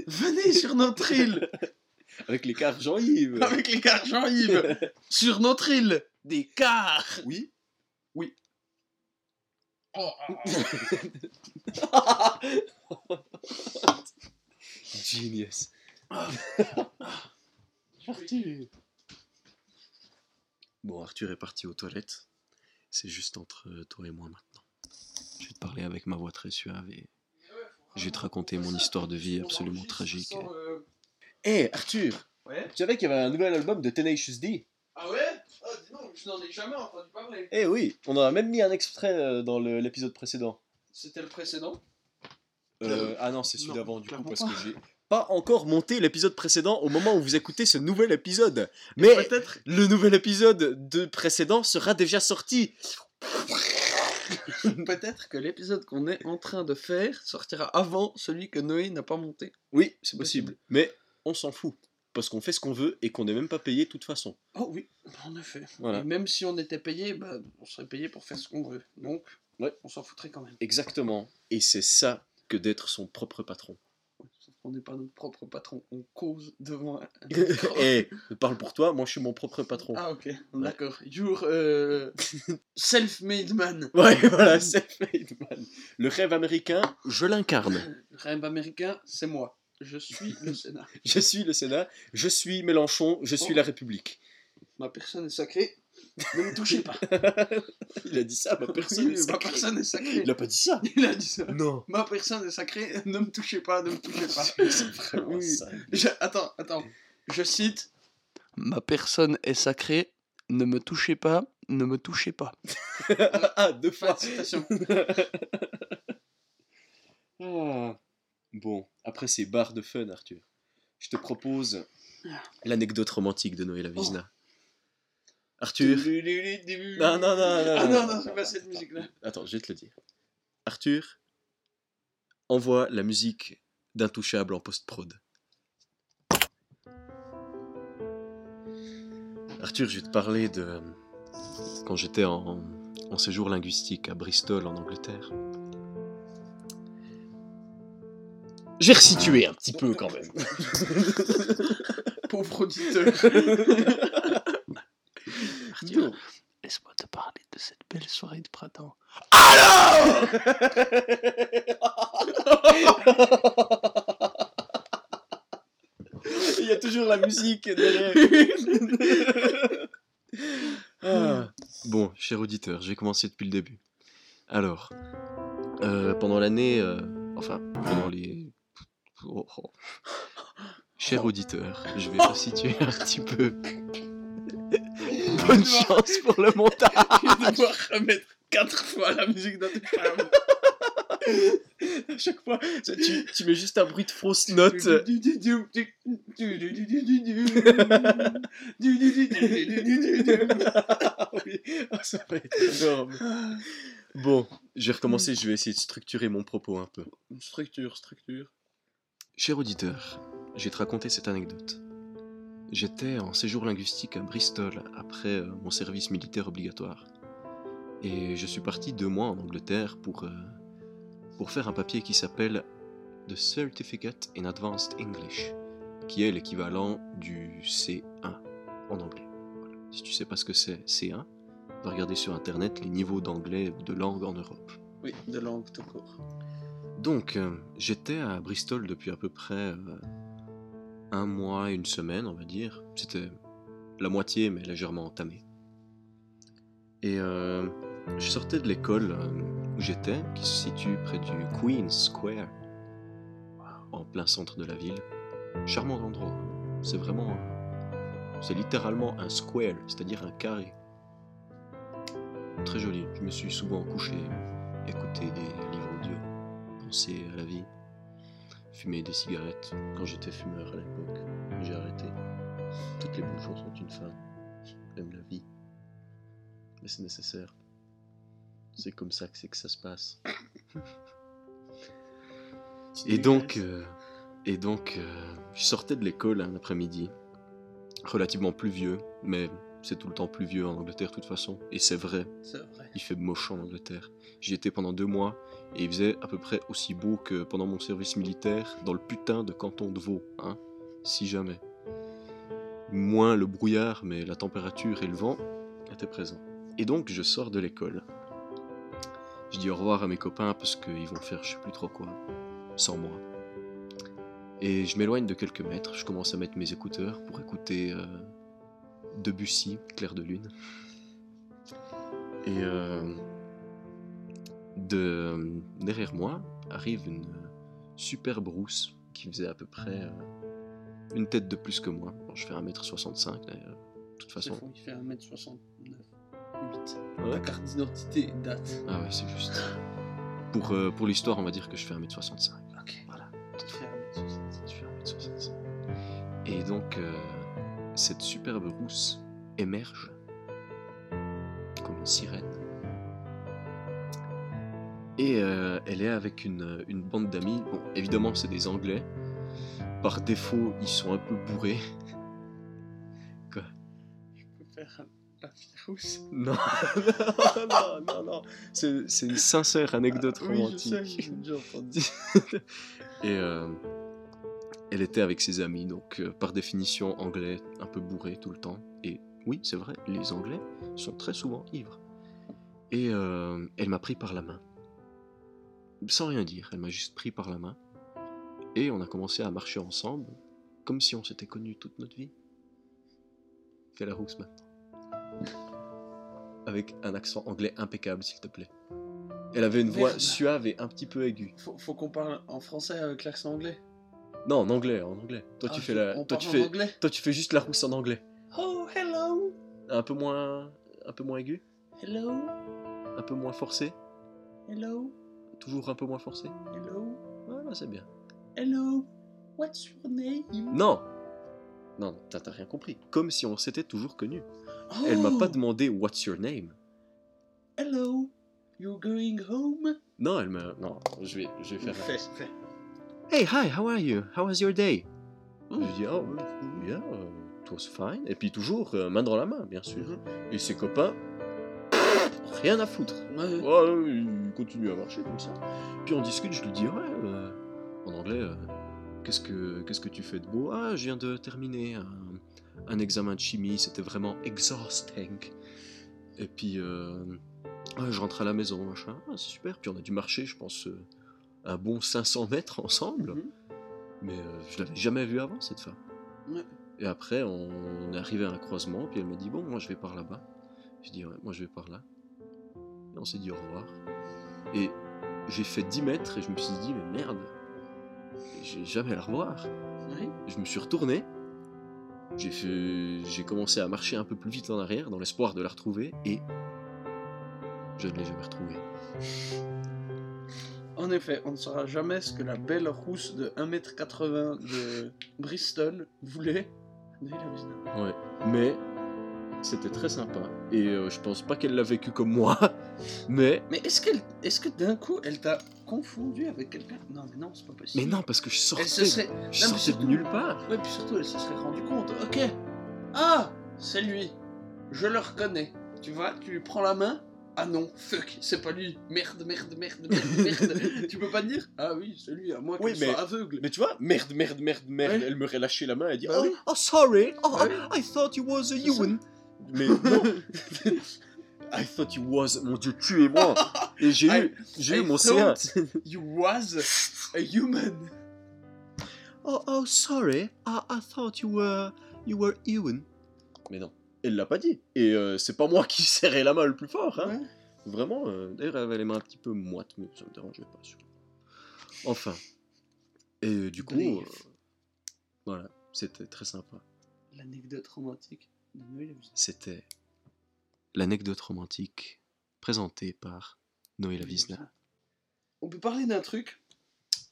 Venez sur notre île avec les cars Jean-Yves. *laughs* avec les cars Jean-Yves. *laughs* Sur notre île, des cars. Oui. Oh, Genius. Bon, Arthur est parti aux toilettes. C'est juste entre toi et moi maintenant. Je vais te parler avec ma voix très suave et je vais te raconter mon histoire de vie absolument tragique. Hé Arthur, Ouais. tu savais qu'il y avait un nouvel album de Tenacious D? Ah ouais? Ah dis donc, je n'en ai jamais entendu parler. Eh oui, on en a même mis un extrait euh, dans l'épisode précédent. C'était le précédent? Euh, ah non, c'est celui d'avant du coup parce pas. que j'ai pas encore monté l'épisode précédent au moment où vous écoutez ce nouvel épisode. Mais Peut-être le nouvel épisode de précédent sera déjà sorti. *laughs* Peut-être que l'épisode qu'on est en train de faire sortira avant celui que Noé n'a pas monté. Oui, c'est possible. Mais on s'en fout. Parce qu'on fait ce qu'on veut et qu'on n'est même pas payé de toute façon. Oh oui, en effet. Voilà. Et même si on était payé, bah, on serait payé pour faire ce qu'on veut. Donc, Ouais. on s'en foutrait quand même. Exactement. Et c'est ça que d'être son propre patron. Qu'on n'est pas notre propre patron, on cause devant un... *laughs* Eh, parle pour toi, moi je suis mon propre patron. Ah ok, d'accord. You're euh, *laughs* self-made man. Ouais, voilà, self-made man. Le rêve américain, je l'incarne. Le rêve américain, c'est moi. Je suis le *laughs* Sénat. Je suis le Sénat, je suis Mélenchon, je suis Oh. la République. Ma personne est sacrée. Ne me touchez pas. *laughs* Il a dit ça, ma personne ma sacrée. personne est sacrée. Il a pas dit ça. Il a dit ça. Non. Ma personne est sacrée, ne me touchez pas, ne me touchez pas. *laughs* C'est vraiment Oui. ça. Je- Attends, attends. Je cite Ma personne est sacrée, ne me touchez pas, ne me touchez pas. *laughs* ah, deux fois. de citation. Ah. Bon, après ces barres de fun, Arthur, je te propose l'anecdote romantique de Noël Avisna. Arthur. Non, non, non, non. Ah non, non, c'est pas cette musique-là. Attends, je vais te le dire. Arthur, envoie la musique d'Intouchable en post-prod. Arthur, je vais te parler de quand j'étais en, en séjour linguistique à Bristol, en Angleterre. J'ai resitué un petit peu quand même. *laughs* Pauvre auditeur. *laughs* Laisse-moi te parler de cette belle soirée de printemps. *laughs* Il y a toujours la musique derrière. *laughs* Ah. Bon, cher auditeur, j'ai commencé depuis le début. Alors, euh, pendant l'année, euh, enfin, pendant les... Oh, oh. Cher auditeur, je vais *laughs* resituer un petit peu. Bonne chance pour le montage. Je vais devoir remettre quatre fois la musique d'Intouchable. À chaque fois, tu, tu mets juste un bruit de fausse note. Ah oui, ah, ça va être énorme. Bon, je vais recommencer, je vais essayer de structurer mon propos un peu. Structure, structure. Cher auditeur, je vais te raconter cette anecdote. J'étais en séjour linguistique à Bristol après euh, mon service militaire obligatoire. Et je suis parti deux mois en Angleterre pour, euh, pour faire un papier qui s'appelle The Certificate in Advanced English, qui est l'équivalent du C1 en anglais. Voilà. Si tu sais pas ce que c'est C1, va regarder sur internet les niveaux d'anglais ou de langue en Europe. Oui, de langue tout court. Donc, euh, j'étais à Bristol depuis à peu près euh, un mois une semaine, on va dire. C'était la moitié, mais légèrement entamé. Et euh, je sortais de l'école euh, où j'étais, qui se situe près du Queen's Square, en plein centre de la ville. Charmant endroit. C'est vraiment. C'est littéralement un square, c'est-à-dire un carré. Très joli. Je me suis souvent couché, écouté des livres audio penser à la vie, fumer des cigarettes quand j'étais fumeur à l'époque. J'ai arrêté. Toutes les bonnes choses ont une fin, même la vie. Mais c'est nécessaire. C'est comme ça que c'est que ça se passe. *laughs* Et donc, euh, et donc, euh, je sortais de l'école un après-midi, relativement pluvieux, mais c'est tout le temps pluvieux en Angleterre de toute façon. Et c'est vrai, C'est vrai. il fait moche en Angleterre. J'y étais pendant deux mois et il faisait à peu près aussi beau que pendant mon service militaire dans le putain de canton de Vaud, hein, si jamais. Moins le brouillard, mais la température et le vent étaient présents. Et donc je sors de l'école. Je dis au revoir à mes copains parce qu'ils vont faire je sais plus trop quoi, sans moi. Et je m'éloigne de quelques mètres, je commence à mettre mes écouteurs pour écouter euh, Debussy, Clair de Lune. Et euh, de, derrière moi arrive une superbe rousse qui faisait à peu près euh, une tête de plus que moi. Bon, je fais 1m65 d'ailleurs, de toute façon. fou, il fait 1m69. 8. Ouais. Ta carte d'identité date. Ah ouais, c'est juste. Pour, euh, pour l'histoire, on va dire que je fais 1m65. Ok. Voilà, Tu fais 1m67. je fais 1m65. Et donc, euh, cette superbe rousse émerge comme une sirène. Et euh, elle est avec une, une bande d'amis. Bon, évidemment, c'est des Anglais. Par défaut, ils sont un peu bourrés. *laughs* Je peux faire la fille rousse? *laughs* Non, non, non, non. C'est c'est une sincère anecdote Oui, je romantique. sais, j'ai entendu. *laughs* Et euh, elle était avec ses amis, donc euh, par définition anglais, un peu bourré tout le temps. Et oui, c'est vrai, les Anglais sont très souvent ivres. Et euh, elle m'a pris par la main. Sans rien dire, elle m'a juste pris par la main. Et on a commencé à marcher ensemble, comme si on s'était connus toute notre vie. Fais la rousse maintenant. avec un accent anglais impeccable, s'il te plaît. Elle avait une voix Merde. suave et un petit peu aiguë. Faut, faut qu'on parle en français avec l'accent anglais. Non, en anglais, en anglais. Toi, Ah, tu fais la, toi, tu fais, toi, tu fais juste la rousse en anglais. Oh, hello. Un peu moins, un peu moins aigu, Hello. un peu moins forcé, Hello. toujours un peu moins forcé. Hello. Voilà, c'est bien. Hello. What's your name? Non, non, non, t'as rien compris. Comme si on s'était toujours connus. Oh, Elle m'a pas demandé What's your name? Hello. You're going home? Non, elle m'a. Non, je vais, je vais faire. Fais, fais. Hey, hi, how are you? How was your day? Mm. Je dis, oh, yeah, it was fine. Et puis toujours, euh, main dans la main, bien sûr. Mhm. Et ses copains, rien à foutre. Ouais. Ouais, il continue à marcher comme ça. Puis on discute, je lui dis, ouais, euh, en anglais, euh, qu'est-ce que qu'est-ce que tu fais de beau? Ah, je viens de terminer un, un examen de chimie, c'était vraiment exhausting. Et puis, je rentre à la maison, machin, Ah, c'est super. Puis on a dû marcher, je pense, un bon 500 mètres ensemble. Mhm. Mais euh, je l'avais jamais vue avant, cette femme. Ouais. Et après, on est arrivé à un croisement, puis elle m'a dit, bon, moi je vais par là-bas. Je dis, ouais, moi je vais par là. Et on s'est dit au revoir. Et j'ai fait 10 mètres et je me suis dit, mais merde, j'ai jamais à la revoir. Ouais. Je me suis retourné, j'ai commencé à marcher un peu plus vite en arrière dans l'espoir de la retrouver et je ne l'ai jamais retrouvée. En effet, on ne saura jamais ce que la belle rousse de 1m80 de Bristol voulait. Mais. Ouais, c'était très sympa et euh, je pense pas qu'elle l'a vécu comme moi, *laughs* mais Mais est-ce qu'elle, est-ce que d'un coup, elle t'a confondu avec quelqu'un? Non, mais non, c'est pas possible. mais non parce que je sortais, Elle se serait. je Non, sortais de nulle part. Ouais, puis surtout, elle se serait rendu compte. Ok. Ah, c'est lui. Je le reconnais. Tu vois, tu lui prends la main. Ah non, fuck, c'est pas lui. Merde, merde, merde, merde, merde. *laughs* tu peux pas dire? Ah oui, c'est lui, à moins Oui, qu'il mais- soit aveugle. Mais tu vois, merde, merde, merde, merde, Ouais. elle me relâché la main et dit Bah oh, oui. oh, sorry, oh, Ouais. I thought you was a human. Mais non, *laughs* I thought you was, mon dieu, tu et moi. Et j'ai *laughs* eu, j'ai eu mon C1. thought You was a human. Oh, oh, sorry, I, I thought you were, you were human. Mais non, elle l'a pas dit. Et euh, c'est pas moi qui *laughs* serrais la main le plus fort, hein. Ouais. Vraiment, euh, d'ailleurs, elle avait les mains un petit peu moites, mais ça me dérangeait pas. sûr. Enfin. Et euh, du coup, euh, voilà, c'était très sympa. L'anecdote romantique de Noël. C'était l'anecdote romantique présentée par Noé Lavizna. On peut parler d'un truc.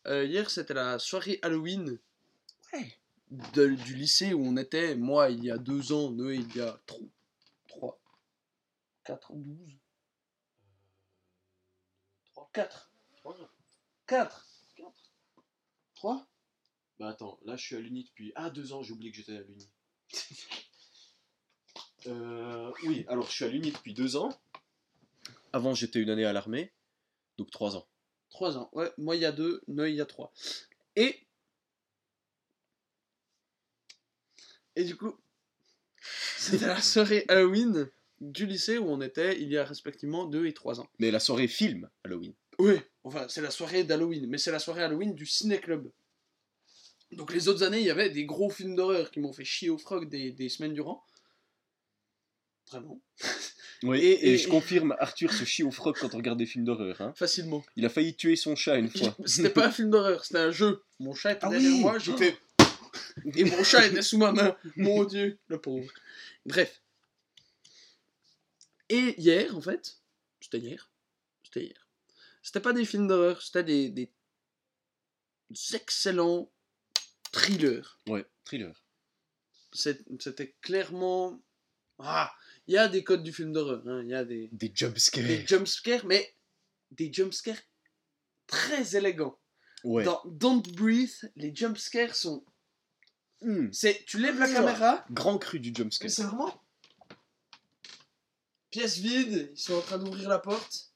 Euh, hier, c'était la soirée Halloween. Ouais. De- du lycée où on était, moi il y a deux ans, Noé il y a trois, trois, quatre, douze, trois, quatre, quatre, quatre, trois. Bah attends, là je suis à l'Uni depuis. Ah, deux ans, j'ai oublié que j'étais à l'Uni. *laughs* Euh, oui, alors je suis à l'Uni depuis deux ans. Avant j'étais une année à l'armée, donc trois ans. Trois ans. Ouais, moi il y a deux, Noé il y a trois. Et. Et du coup, c'était la soirée Halloween du lycée où on était il y a respectivement deux et trois ans. Mais la soirée film Halloween. Oui, enfin c'est la soirée d'Halloween, mais c'est la soirée Halloween du ciné-club. Donc les autres années, il y avait des gros films d'horreur qui m'ont fait chier au froc des, des semaines durant. Vraiment. Oui, Et- et, et- je confirme, Arthur se chie au froc quand on regarde des films d'horreur. Hein. Facilement. Il a failli tuer son chat une fois. C'était pas un film d'horreur, c'était un jeu. Mon chat était Ah derrière oui. moi, j'ai fait. Et mon chat était sous ma main. Mon dieu, le pauvre. Bref. Et hier, en fait, c'était hier. C'était hier. C'était pas des films d'horreur, c'était des, des excellents thrillers. Ouais, thriller. C'est- C'était clairement. Ah, il y a des codes du film d'horreur, hein, il y a des, Des jumpscares. des jumpscares, mais des jumpscares très élégants. Ouais. Dans Don't Breathe, les jumpscares sont. Hmm. C'est, tu lèves la caméra, Grand cru du jumpscare. c'est vraiment. Pièce vide, ils sont en train d'ouvrir la porte.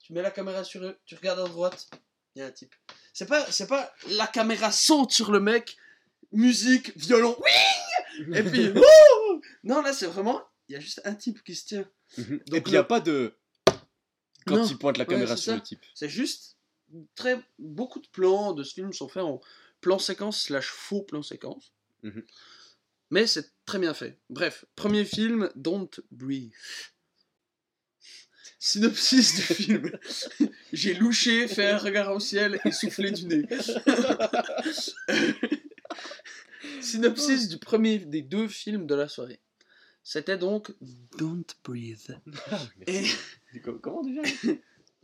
Tu mets la caméra sur eux, tu regardes à droite, il y a un type. C'est pas, c'est pas la caméra saute sur le mec, musique, violon, oui Et puis, *laughs* Non, là c'est vraiment, il y a juste un type qui se tient. Mhm. Et Donc puis il n'y a pas de. Quand Non. il pointe la caméra sur ça. le type. C'est juste très beaucoup de plans de ce film sont faits en plan séquence slash faux plan séquence. Mhm. Mais c'est très bien fait. Bref, premier film, Don't Breathe. Synopsis du *laughs* film. J'ai louché, fait un regard au ciel et soufflé du nez. *laughs* Synopsis du premier des deux films de la soirée. C'était donc Don't Breathe. Et, *laughs* Comment déjà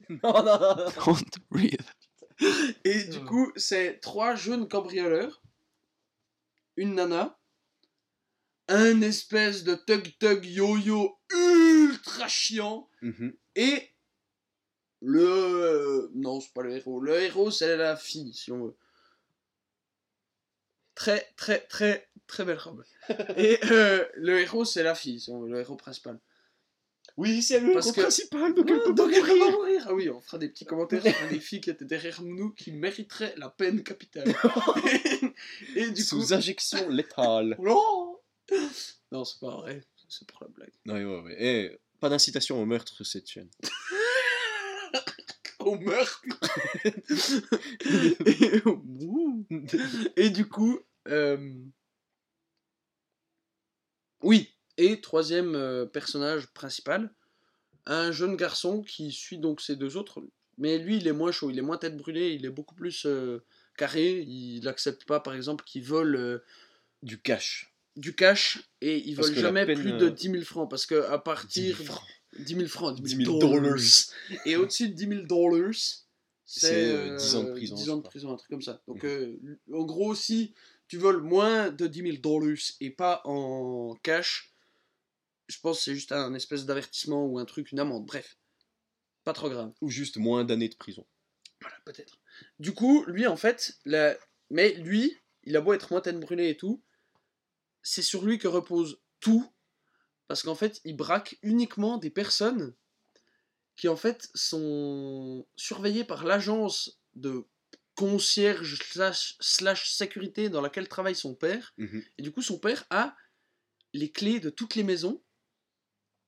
Non, non, non, non. Don't Breathe. *laughs* Et du coup, c'est trois jeunes cambrioleurs, une nana, un espèce de tug-tug yo-yo ultra chiant, Mhm. et le... Non, c'est pas le héros. Le héros, c'est la fille, si on veut. Très, très, très, très belle robe. *laughs* Et euh, le héros, c'est la fille, si on veut, le héros principal. Oui, c'est le Parce que- principal, donc Ouais, elle peut donc elle mourir. mourir. Ah oui, on fera des petits commentaires sur les filles qui étaient derrière nous qui mériteraient la peine capitale. *laughs* et du coup... Sous injection létale. *laughs* Non Non, c'est pas vrai. C'est pour la blague. Ouais, ouais, ouais. Eh, pas d'incitation au meurtre sur cette chaîne. *laughs* Au meurtre et. Et du coup... euh, Oui, et troisième euh, personnage principal, un jeune garçon qui suit donc ces deux autres, mais lui il est moins chaud, il est moins tête brûlée, il est beaucoup plus euh, carré, il n'accepte pas par exemple qu'il vole euh, Du cash. du cash et il Parce vole jamais peine, plus de euh, 10 000 francs parce que à 10 partir 000 francs. 10 000 francs, 10 10 000 000 dollars. Et au-dessus de 10 000 dollars, C'est, c'est euh, 10 ans de prison, 10 je ans de prison, un truc comme ça. Donc, Mhm. en gros, si tu voles moins de 10 000 dollars et pas en cash, je pense que c'est juste un espèce d'avertissement ou un truc, une amende. Bref, pas trop grave. Ou juste moins d'années de prison. Voilà, peut-être. Du coup, lui, en fait, la... mais lui, il a beau être moins tête brûlée et tout, c'est sur lui que repose tout, parce qu'en fait, il braque uniquement des personnes qui, en fait, sont surveillées par l'agence de concierge slash, slash sécurité dans laquelle travaille son père. Mhm. Et du coup, son père a les clés de toutes les maisons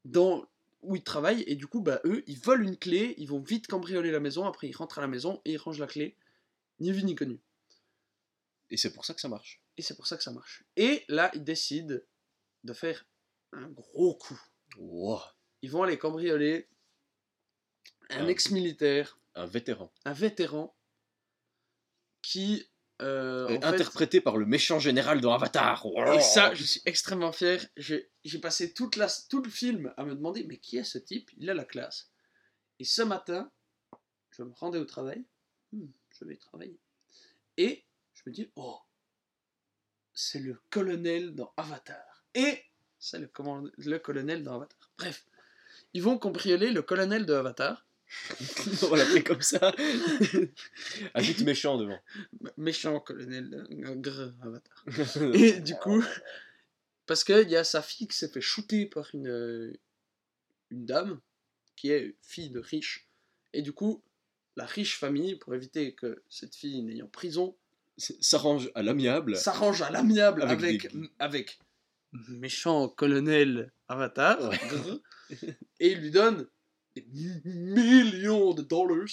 dans où il travaille. Et du coup, bah, eux, ils volent une clé, ils vont vite cambrioler la maison. Après, ils rentrent à la maison et ils rangent la clé. Ni vu ni connu. Et c'est pour ça que ça marche. Et c'est pour ça que ça marche. Et là, ils décident de faire un gros coup. Wow. Ils vont aller cambrioler un Ah. ex-militaire, Un vétéran. un vétéran, qui... euh, fait- interprété par le méchant général dans Avatar. Et ça, je suis extrêmement fier. J'ai passé toute la, tout le film à me demander, mais qui est ce type? Il a la classe. Et ce matin, je me rendais au travail. Hmm, je vais travailler. Et je me dis, oh, c'est le colonel dans Avatar. Et c'est le, le colonel dans Avatar. Bref, ils vont cambrioler le colonel de Avatar. *laughs* On va l'appeler comme ça. Ajoute méchant devant. Méchant colonel grr, Avatar. *laughs* Et du coup, parce qu'il y a sa fille qui s'est fait shooter par une, une dame qui est fille de riche. Et du coup, la riche famille, pour éviter que cette fille n'aille en prison, S'arrange à l'amiable. s'arrange à l'amiable Avec avec, des- avec, méchant colonel Avatar Ouais. *laughs* et il lui donne des millions de dollars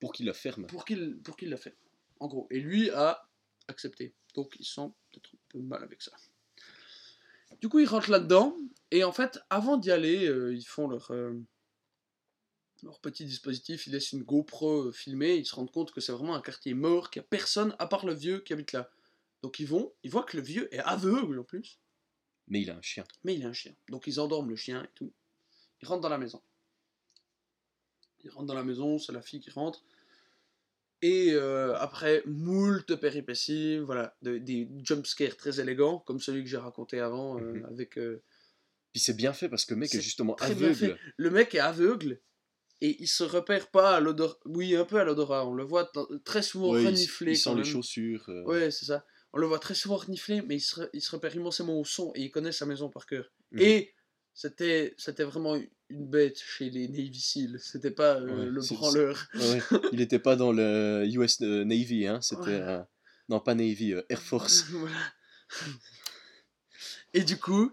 Pour qu'il la ferme. pour qu'il pour qu'il la fait. En gros. Et lui a accepté. Donc il se sent peut-être un peu mal avec ça. Du coup, ils rentrent là-dedans. Et en fait, avant d'y aller, euh, ils font leur, euh, leur petit dispositif. Ils laissent une GoPro euh, filmer. Ils se rendent compte que c'est vraiment un quartier mort, qu'il n'y a personne à part le vieux qui habite là. Donc ils vont, ils voient que le vieux est aveugle en plus. Mais il a un chien. Mais il a un chien. Donc ils endorment le chien et tout. Ils rentrent dans la maison. Ils rentrent dans la maison, c'est la fille qui rentre. Et euh, après moult péripéties, voilà, de- des jumpscares très élégants, comme celui que j'ai raconté avant, euh, Mhm. avec... euh, Puis c'est bien fait parce que le mec est justement aveugle. le mec est aveugle, et il se repère pas à l'odorat... Oui, un peu à l'odorat, on le voit t- très souvent Ouais, il, renifler il sent les chaussures. Ouais, c'est ça. On le voit très souvent renifler, mais il se, re- il se repère immensément au son, et il connaît sa maison par cœur. Mhm. Et c'était c'était vraiment une bête chez les Navy Seals. C'était pas euh, Ouais, le branleur. Ouais, ouais. Il était pas dans le US Navy, hein. *laughs* C'était. Un- Non, pas Navy, euh, Air Force. *laughs* Voilà. Et du coup,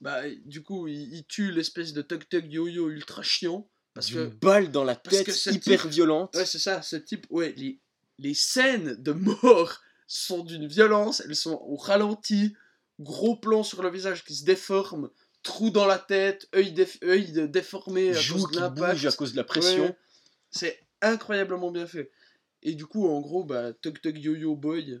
bah, du coup, il, il tue l'espèce de tug tug yo-yo ultra chiant. Parce D'une que, balle dans la tête, hyper type- violente. ouais, c'est ça, ce type, ouais, les, les scènes de mort sont d'une violence, elles sont au ralenti, gros plan sur le visage qui se déforme, trou dans la tête, œil, déf- œil de- déformé à Joue cause de l'impact. à cause de la pression. Ouais. C'est incroyablement bien fait. Et du coup, en gros, bah, Tug Tug Yo-Yo Boy,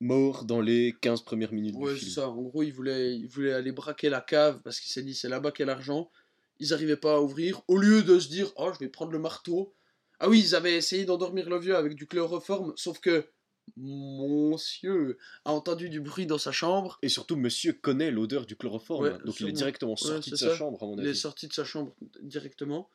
Mort dans les 15 premières minutes ouais, du c'est film. ça. En gros, il voulait, il voulait aller braquer la cave parce qu'il s'est dit c'est là-bas qu'est l'argent. Ils n'arrivaient pas à ouvrir. Au lieu de se dire oh, je vais prendre le marteau. Ah oui, ils avaient essayé d'endormir le vieux avec du chloroforme, sauf que monsieur a entendu du bruit dans sa chambre. Et surtout, monsieur connaît l'odeur du chloroforme. Ouais, donc il est directement sorti de sa ça. chambre, à mon Il est avis. sorti de sa chambre directement.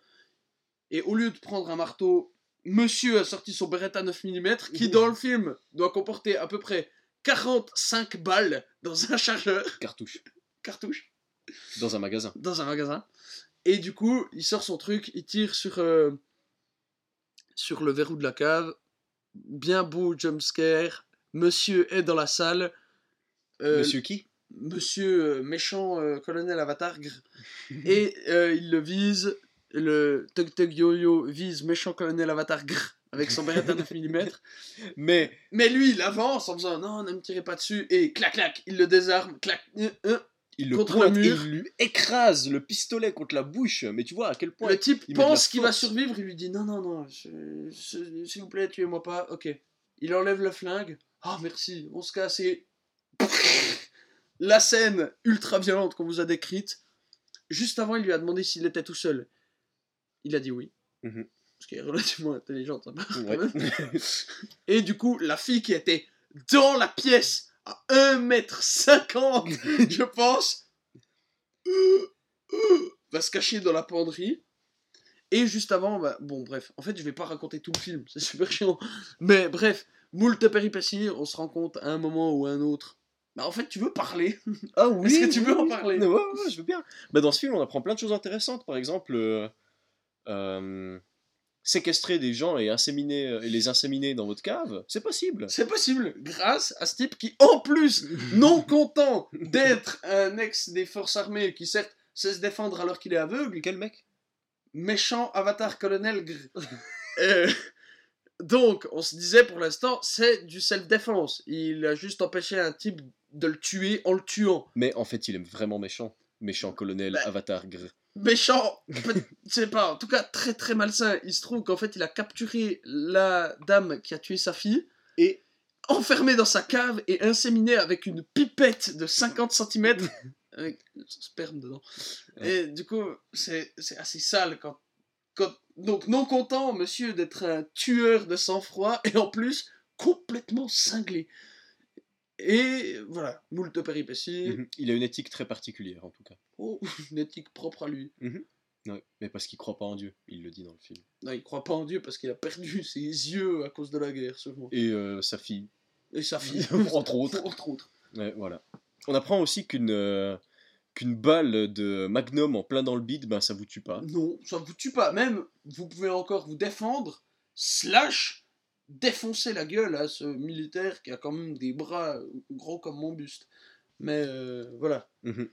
Et au lieu de prendre un marteau, monsieur a sorti son Beretta 9 mm qui, *laughs* dans le film, doit comporter à peu près 45 balles dans un chargeur Cartouche. cartouche Dans un magasin. dans un magasin. Et du coup, il sort son truc, il tire sur, euh, sur le verrou de la cave. Bien beau jumpscare. Monsieur est dans la salle. Euh, Monsieur qui? Monsieur euh, méchant euh, colonel Avatar. *laughs* et euh, il le vise. Le Tug Tug Yo-Yo vise méchant colonel Avatar grr, avec son Beretta 9 mm. Mais Mais lui, il avance en faisant non, ne me tirez pas dessus. Et clac, clac, il le désarme. Clac, euh, euh. Il le Contre pointe le mur. il lui écrase le pistolet contre la bouche. Mais tu vois à quel point. le type il la pense qu'il va survivre. Il lui dit non, non, non, s'il vous plaît, tuez-moi pas. Ok. Il enlève le flingue. Ah, merci, on se casse et. *laughs* La scène ultra violente qu'on vous a décrite. Juste avant, il lui a demandé s'il était tout seul. Il a dit oui. Mhm. Parce qu'il est relativement intelligent, *laughs* ça. Ouais. Et du coup, la fille qui était dans la pièce à 1m50, *laughs* je pense, va se cacher dans la penderie. Et juste avant, bah, bon, bref, en fait, je vais pas raconter tout le film, c'est super chiant. Mais bref, moult péripéties, on se rend compte à un moment ou à un autre. Bah, en fait, tu veux parler. *laughs* Ah oui Est-ce que tu veux oui, en parler? Ouais, ouais, ouais, je veux bien. Bah, dans ce film, on apprend plein de choses intéressantes. Par exemple, euh, euh, séquestrer des gens et, inséminer, euh, et les inséminer dans votre cave, c'est possible. C'est possible, grâce à ce type qui, en plus, *laughs* non content d'être un ex des forces armées qui, certes, sait se défendre alors qu'il est aveugle, Quel mec? Méchant avatar colonel Gr. *laughs* Euh, donc, on se disait pour l'instant, c'est du self-défense. Il a juste empêché un type de le tuer en le tuant. Mais en fait, il est vraiment méchant. Méchant colonel Bah, Avatar Gr. Méchant, je sais pas, en tout cas très très malsain. Il se trouve qu'en fait, il a capturé la dame qui a tué sa fille, Et enfermé dans sa cave et inséminé avec une pipette de 50 cm avec son sperme dedans. Et du coup, c'est assez sale quand, quand. Donc, non content, monsieur, d'être un tueur de sang-froid et en plus complètement cinglé. Et voilà, moult péripéties. Mhm. il a une éthique très particulière, en tout cas. Oh, *laughs* une éthique propre à lui. Ouais, mais parce qu'il croit pas en Dieu, il le dit dans le film. Non, il croit pas en Dieu parce qu'il a perdu *laughs* ses yeux à cause de la guerre, sûrement. Et euh, sa fille, Et sa fille. *laughs* entre autres. Entre autres. Ouais, voilà. On apprend aussi qu'une euh, qu'une balle de Magnum en plein dans le bide, ben ça vous tue pas. Non, ça vous tue pas. Même, vous pouvez encore vous défendre, slash, défoncer la gueule à ce militaire qui a quand même des bras gros comme mon buste. Mais euh, voilà. Mhm.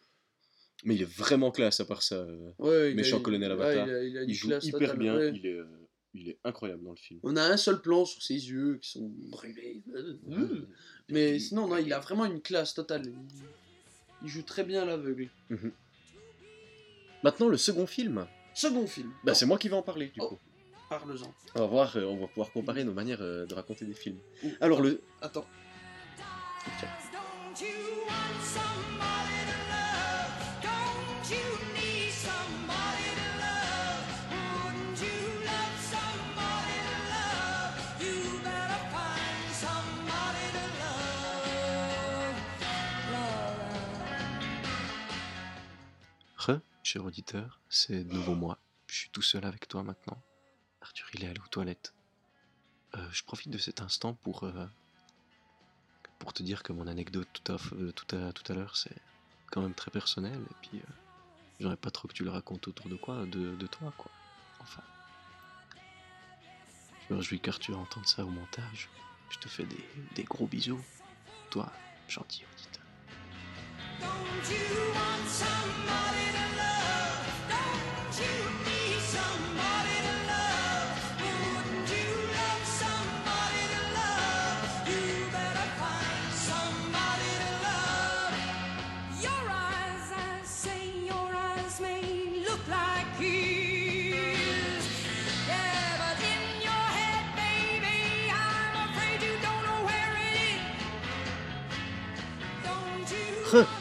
Mais il est vraiment classe à part ça. euh, Ouais, Méchant a- colonel ouais, Avatar. il a, il a une Il joue hyper totale, bien, ouais. il, est, euh, il est incroyable dans le film. On a un seul plan sur ses yeux qui sont brûlés. Mais Il- sinon, non, il a vraiment une classe totale. Il, il joue très bien l'aveugle. Maintenant, le second film. Second film. Bah, c'est moi qui vais en parler, du Oh. coup. Parle-en. On va voir, euh, on va pouvoir comparer nos manières euh, de raconter des films. Ouh, Alors, le. Attends. Don't cher auditeur, c'est de nouveau moi. Je suis tout seul avec toi maintenant. Arthur, il est allé aux toilettes. Euh, je profite de cet instant pour, euh, pour te dire que mon anecdote tout à, euh, tout à, tout à l'heure, c'est quand même très personnel. Et puis, j'aurais pas trop que tu le racontes autour de quoi de, de toi, quoi. Enfin. Je me réjouis qu'Arthur entende ça au montage. Je te fais des, des gros bisous. Toi, gentil auditeur.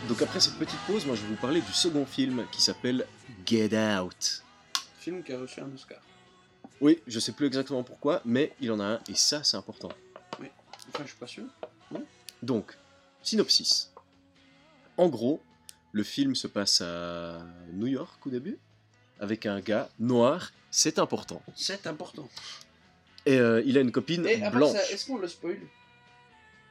Donc après cette petite pause, moi je vais vous parler du second film qui s'appelle Get Out. Film qui a reçu un Oscar. Oui, je sais plus exactement pourquoi, mais il en a un et ça c'est important. Enfin, je suis pas sûr. Donc, synopsis. En gros, le film se passe à New York au début, avec un gars noir, c'est important. C'est important. Et euh, il a une copine Et blanche. est-ce qu'on le spoil?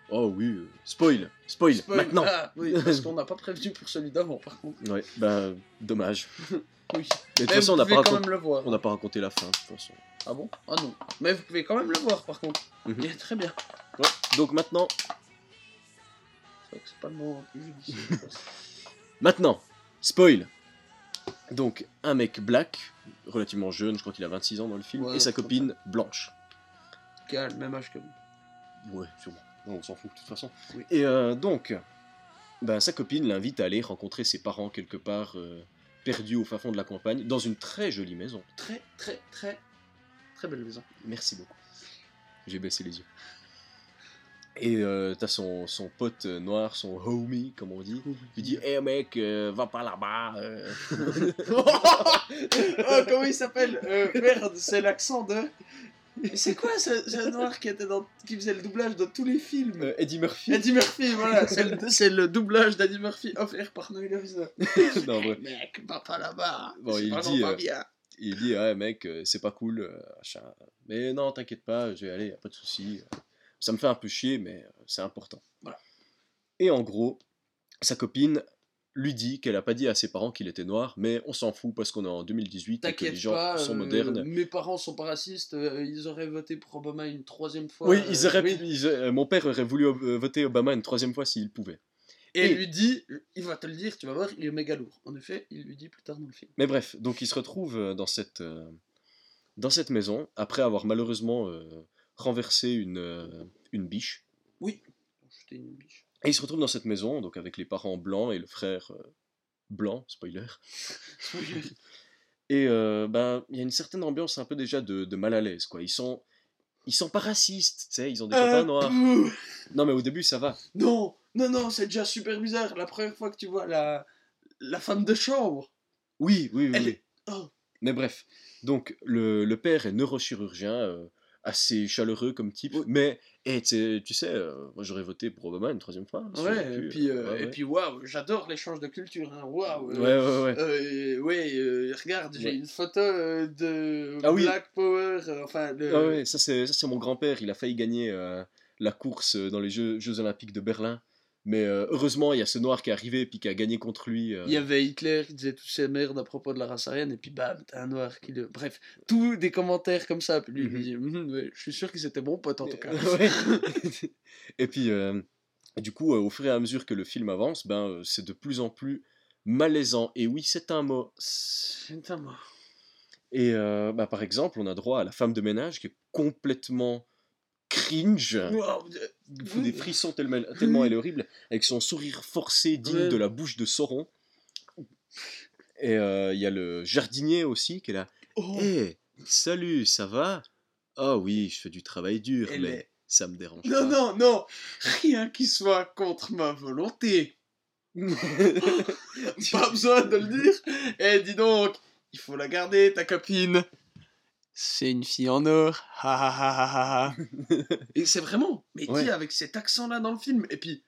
Oh oui, euh, spoil, spoil, Spoil. maintenant. Ah, oui, parce qu'on n'a pas prévenu pour celui d'avant, par contre. Ouais, ben dommage. *laughs* Oui. Mais de toute façon, on n'a pas, racont- raconté la fin, de toute façon. Ah bon? Ah non. Mais vous pouvez quand même le voir, par contre. Il est très bien. Ouais, donc maintenant, C'est vrai que c'est pas le mot *laughs* maintenant, spoil. Donc, un mec black, relativement jeune, je crois qu'il a 26 ans dans le film, Ouais, et sa copine blanche. qui a le même âge que vous. Ouais, sûrement. On s'en fout de toute façon. Oui. Et euh, donc, ben, sa copine l'invite à aller rencontrer ses parents quelque part euh, perdus au fin fond de la campagne, dans une très jolie maison. Très, très, très, très belle maison. Merci beaucoup. J'ai baissé les yeux. Et euh, t'as son, son pote noir, son homie, comme on dit. Il dit Hé mec, euh, va pas là-bas. euh. *laughs* oh, comment il s'appelle Merde, c'est l'accent de. C'est quoi ce, ce noir qui, était dans, qui faisait le doublage dans tous les films? Euh, Eddie Murphy. Eddie Murphy, voilà, *laughs* c'est le, doublage d'Eddie Murphy offert par Noël *laughs* non. Mec, va pas là-bas. Bon, il dit, pas euh, bien. Il dit Ouais, mec, euh, c'est pas cool. machin. Mais non, t'inquiète pas, je vais aller, y a pas de souci. Ça me fait un peu chier, mais c'est important. Voilà. Et en gros, sa copine lui dit qu'elle a pas dit à ses parents qu'il était noir, mais on s'en fout parce qu'on est en 2018 et que les gens pas, sont euh, modernes. mes parents sont pas racistes, euh, ils auraient voté pour Obama une troisième fois. Oui, euh, ils auraient oui. ils mon père aurait voulu voter Obama une troisième fois s'il pouvait. Et Et- il lui dit, il va te le dire, tu vas voir, il est méga lourd. En effet, il lui dit plus tard dans le film. Mais bref, donc il se retrouve dans cette, dans cette maison, après avoir malheureusement renversé une, une biche. Oui, j'étais une biche. Et il se retrouve dans cette maison, donc avec les parents blancs et le frère euh, blanc, spoiler. *laughs* Et euh, ben, il y a une certaine ambiance un peu déjà de, de mal à l'aise, quoi. Ils sont, ils sont pas racistes, tu sais, ils ont des copains Euh, noirs. pouh. Non, mais au début, ça va. Non, non, non, c'est déjà super bizarre. La première fois que tu vois la, la femme de chambre. Oui, oui, oui. Elle oui. est- oh. Mais bref, donc le, le père est neurochirurgien, euh, assez chaleureux comme type, mais eh, tu sais- euh, moi j'aurais voté pour Obama une troisième fois. aurait Ouais, et puis, euh, ouais, et ouais. puis waouh, j'adore l'échange de culture. Hein. Waouh. Ouais, euh, ouais, ouais. euh, ouais, euh, regarde, j'ai une photo euh, de Ah oui. Black Power. euh, enfin, le... Ah ouais, ça c'est mon grand-père, il a failli gagner euh, la course euh, dans les Jeux, Jeux Olympiques de Berlin. Mais euh, heureusement, il y a ce noir qui est arrivé et puis qui a gagné contre lui. euh. Il y avait Hitler qui disait toutes ces merdes à propos de la race aryenne, et puis bam, t'as un noir qui le. Bref, tous des commentaires comme ça. Puis lui, il Mhm. me dit Mhm, ouais, Je suis sûr qu'ils étaient bons potes en tout cas. *laughs* *laughs* Et puis, euh, du coup, au fur et à mesure que le film avance, ben, c'est de plus en plus malaisant. Et oui, c'est un mot. C'est un mot. Et bah, par exemple, on a droit à la femme de ménage qui est complètement cringe. Il des frissons tellement, tellement elle est horrible, avec son sourire forcé digne Ouais. de la bouche de Sauron. Et euh, il y a le jardinier aussi qui est là. Oh, Hé, salut, ça va? Ah oui, je fais du travail dur, elle mais est- ça me dérange Non, pas. non, non Rien qui soit contre ma volonté. *laughs* Pas besoin de le dire. Eh, dis donc, il faut la garder, ta copine. C'est une fille en or. Ha ha ha ha ha ha. *laughs* Et c'est vraiment, mais Ouais. qui avec cet accent-là dans le film? Et puis,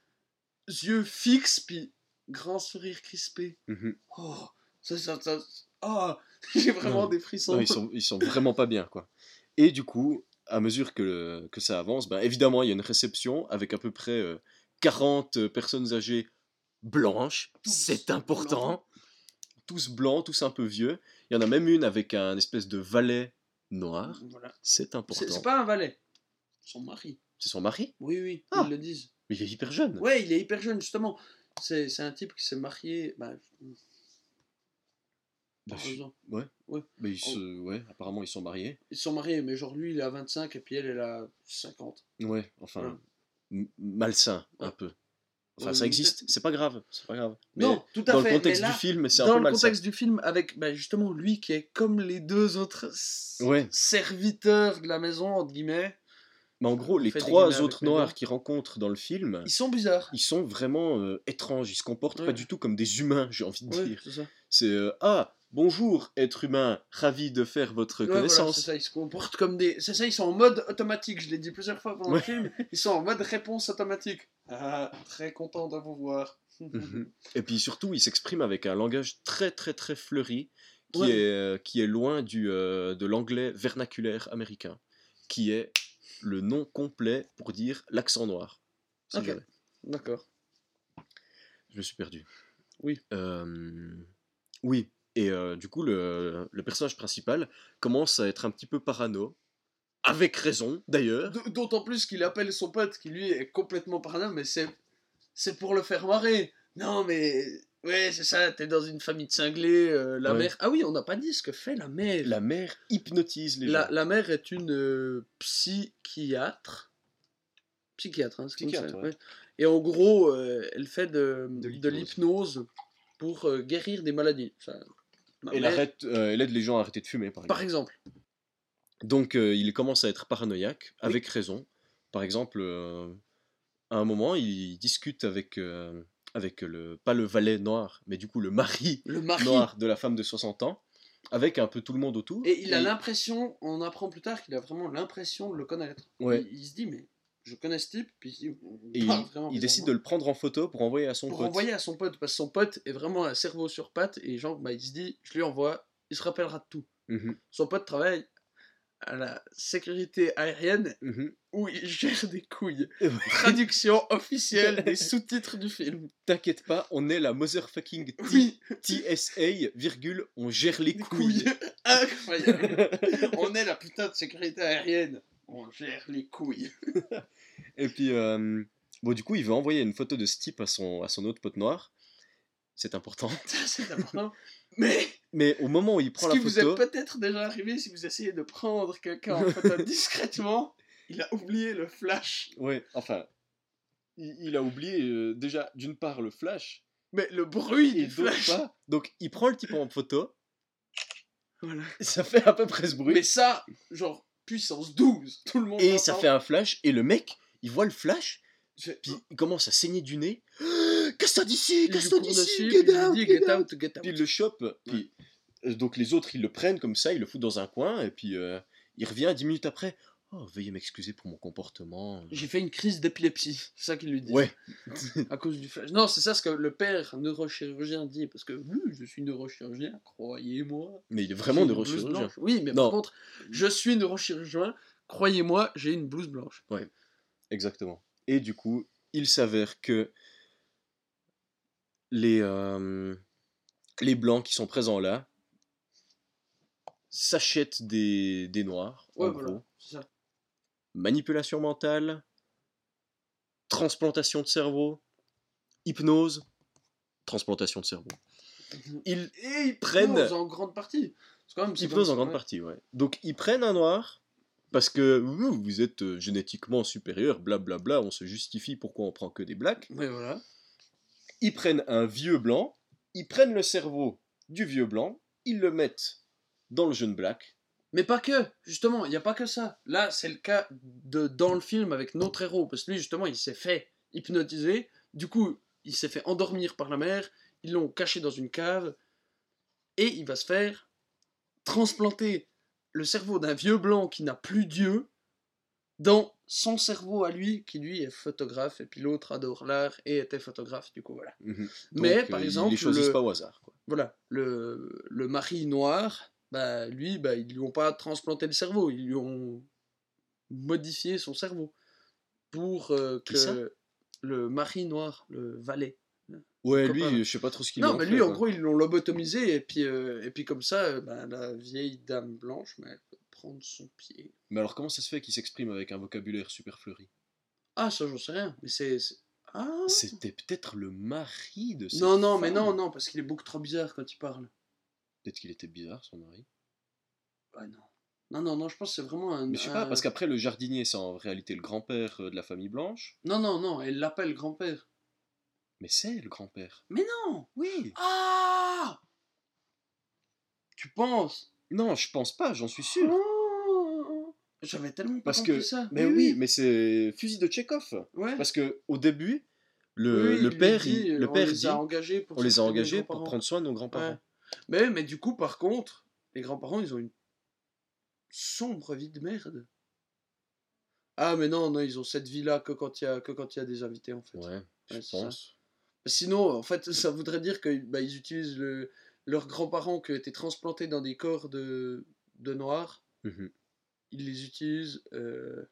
yeux fixes, puis grand sourire crispé. Mhm. Oh, ça, ça, ça. Oh, *laughs* j'ai vraiment Non. des frissons. Non, ils, sont, ils sont vraiment pas bien, quoi. Et du coup, à mesure que, le- que ça avance, ben, évidemment, il y a une réception avec à peu près euh, 40 personnes âgées blanches. C'est important. blancs. Tous blancs, tous un peu vieux. Il y en a même une avec un espèce de valet noir. Voilà. C'est important. c'est pas un valet. Son mari. C'est son mari? Oui, oui, Ah. ils le disent. Mais il est hyper jeune. Ouais, il est hyper jeune, justement. C'est un type qui s'est marié. Bah, Bah, ouais. Ouais. Mais ils se- ouais, apparemment, ils sont mariés. Ils sont mariés, mais genre lui, il a 25 et puis elle, elle a 50. Ouais, enfin, Ouais. malsain, un peu. Enfin, ça mais existe, c'est pas grave, c'est pas grave. Mais non, tout à dans fait. le contexte là, du film, c'est un dans peu le malsain. contexte du film, avec bah, justement lui qui est comme les deux autres Ouais. serviteurs de la maison, entre guillemets, Mais en gros, les trois autres noirs doigts. qu'il rencontre dans le film, Ils sont bizarres. ils sont vraiment euh, étranges. Ils se comportent Ouais. pas du tout comme des humains, j'ai envie de Ouais, dire. c'est ça. C'est euh, ah bonjour être humain, ravi de faire votre Ouais, voilà, connaissance. c'est ça, ils se comportent comme des. C'est ça, ils sont en mode automatique. Je l'ai dit plusieurs fois pendant le film. Ils sont en mode réponse automatique. Ah, très content de vous voir. Mhm. Et puis surtout, il s'exprime avec un langage très très très fleuri qui, Ouais. est, euh, qui est loin du, euh, de l'anglais vernaculaire américain, qui est le nom complet pour dire l'accent noir. Si Ok. D'accord. Je me suis perdu. Oui. Euh, oui. Et euh, du coup, le, le personnage principal commence à être un petit peu parano. Avec raison, d'ailleurs. D'autant plus qu'il appelle son pote qui lui est complètement parano, mais c'est c'est pour le faire marrer. Non, mais ouais, c'est ça. T'es dans une famille de cinglés. euh, la Ouais. mère. Ah oui, on n'a pas dit ce que fait la mère. La mère hypnotise les La, gens. la mère est une euh, psychiatre. Psychiatre, hein, c'est comme Psychiatre, ça, ouais. ouais. Et en gros, euh, elle fait de, De l'hypnose. pour euh, guérir des maladies. Ça, ma Elle, mère- arrête, elle aide les gens à arrêter de fumer, par exemple. Par exemple. Donc euh, il commence à être paranoïaque, avec raison. Par exemple, euh, à un moment, il discute avec, euh, avec le, pas le valet noir, mais du coup le mari Le *laughs* mari. noir de la femme de 60 ans, avec un peu tout le monde autour. Et il a l'impression, on apprend plus tard qu'il a vraiment l'impression de le connaître. Ouais. Il, il se dit, mais je connais ce type, puis il, Et il, décide de le prendre en photo pour envoyer à son pour pote. envoyer à son pote, parce que son pote est vraiment un cerveau sur pattes, et genre, bah, il se dit, je lui envoie, il se rappellera de tout. Mhm, Son pote travaille à la sécurité aérienne mhm. où il *laughs* gère des couilles. Traduction officielle des *laughs* sous-titres du film. T'inquiète pas, on est la motherfucking T- Oui, TSA, virgule, on gère les des couilles. couilles. *laughs* Incroyable. On est la putain de sécurité aérienne. On gère les couilles. Et puis, euh, bon, du coup, il veut envoyer une photo de ce type à son, à son autre pote noir. C'est important. C'est important. Mais Mais au moment où il ce prend qui la vous photo, est peut-être déjà arrivé si vous essayez de prendre quelqu'un en photo *laughs* discrètement, il a oublié le flash. ouais, enfin, il, il a oublié euh, déjà d'une part le flash Mais le bruit et du flash. part. Donc, il prend le type en photo. Voilà. et Ça fait à peu près ce bruit. Mais ça, genre puissance 12, tout le monde et ça fait un flash. Et le mec, il voit le flash. Puis il commence à saigner du nez. Casse-toi d'ici, casse-toi d'ici, get out, dit get get out. out, get out. Puis il le chope. Puis, euh, donc les autres, ils le prennent comme ça, ils le foutent dans un coin. Et puis euh, il revient dix minutes après. Oh, veuillez m'excuser pour mon comportement. J'ai fait une crise d'épilepsie, c'est ça qu'il lui dit. Ouais. *laughs* à cause du flash. Non, c'est ça ce que le père neurochirurgien dit, parce que oui, je suis neurochirurgien, croyez-moi. Mais il est vraiment neurochirurgien. blanche. Oui, mais Non. par contre, je suis neurochirurgien, croyez-moi, j'ai une blouse blanche. Exactement. Et du coup, il s'avère que les, euh, les blancs qui sont présents là s'achètent des, des noirs, en Ouais, voilà, gros. ça. Manipulation mentale, transplantation de cerveau, hypnose, transplantation de cerveau. Ils Et ils prennent- prennent en grande partie. Quand même hypnose en grande ouais. partie, ouais. Donc ils prennent un noir parce que vous êtes euh, génétiquement supérieur, blablabla, on se justifie pourquoi on prend que des blacks. Ouais, voilà. Ils prennent un vieux blanc, ils prennent le cerveau du vieux blanc, ils le mettent dans le jeune black. Mais pas que, justement, il n'y a pas que ça. Là, c'est le cas dans le film avec notre héros, parce que lui, justement, il s'est fait hypnotiser, du coup, il s'est fait endormir par la mère, ils l'ont caché dans une cave, et il va se faire transplanter le cerveau d'un vieux blanc qui n'a plus Dieu dans son cerveau à lui, qui lui est photographe, et puis l'autre adore l'art et était photographe, du coup, voilà. Mais, Donc, par euh, exemple, ils les choisissent le- pas au hasard. Quoi. Voilà, le, le mari noir, bah, lui, bah, ils lui ont pas transplanté le cerveau, ils lui ont modifié son cerveau pour euh, ça que le mari noir, le valet. Ouais, Copain, lui, je sais pas trop ce qu'il Non, en mais fait, lui, en gros, ils l'ont lobotomisé et puis, euh, et puis comme ça, euh, bah, la vieille dame blanche, peut prendre son pied. Mais alors, comment ça se fait qu'il s'exprime avec un vocabulaire super fleuri? Ah, ça, j'en sais rien, mais c'est. Ah C'était peut-être le mari de cette Non, non, mais non, non, parce qu'il est beaucoup trop bizarre quand il parle. Peut-être qu'il était bizarre, son mari. Ouais, non. Non, non, non, je pense que c'est vraiment un. Mais je sais pas, un- parce qu'après, le jardinier, c'est en réalité le grand-père euh, de la famille blanche. Non, non, non, elle l'appelle grand-père. Mais c'est le grand-père. Mais non Oui Ah Tu penses? Non, je pense pas, j'en suis sûr. Oh J'avais tellement pas Parce compris que. ça. Mais oui, mais c'est fusil de Tchekhov. Ouais. Parce que au début, le, Oui, le il lui père, dit, il- le on père les dit, a engagés pour on les a engagés pour prendre soin de nos grands-parents. Ouais. Mais, mais du coup, par contre, les grands-parents, ils ont une sombre vie de merde. Ah, mais non, non, ils ont cette vie-là que quand il y a, que quand il y a des invités, en fait. Ouais, je ça. pense. Sinon, en fait, ça voudrait dire qu'ils bah, ils utilisent le, leurs grands-parents qui ont été transplantés dans des corps de, de noirs. Mhm. Ils les utilisent euh,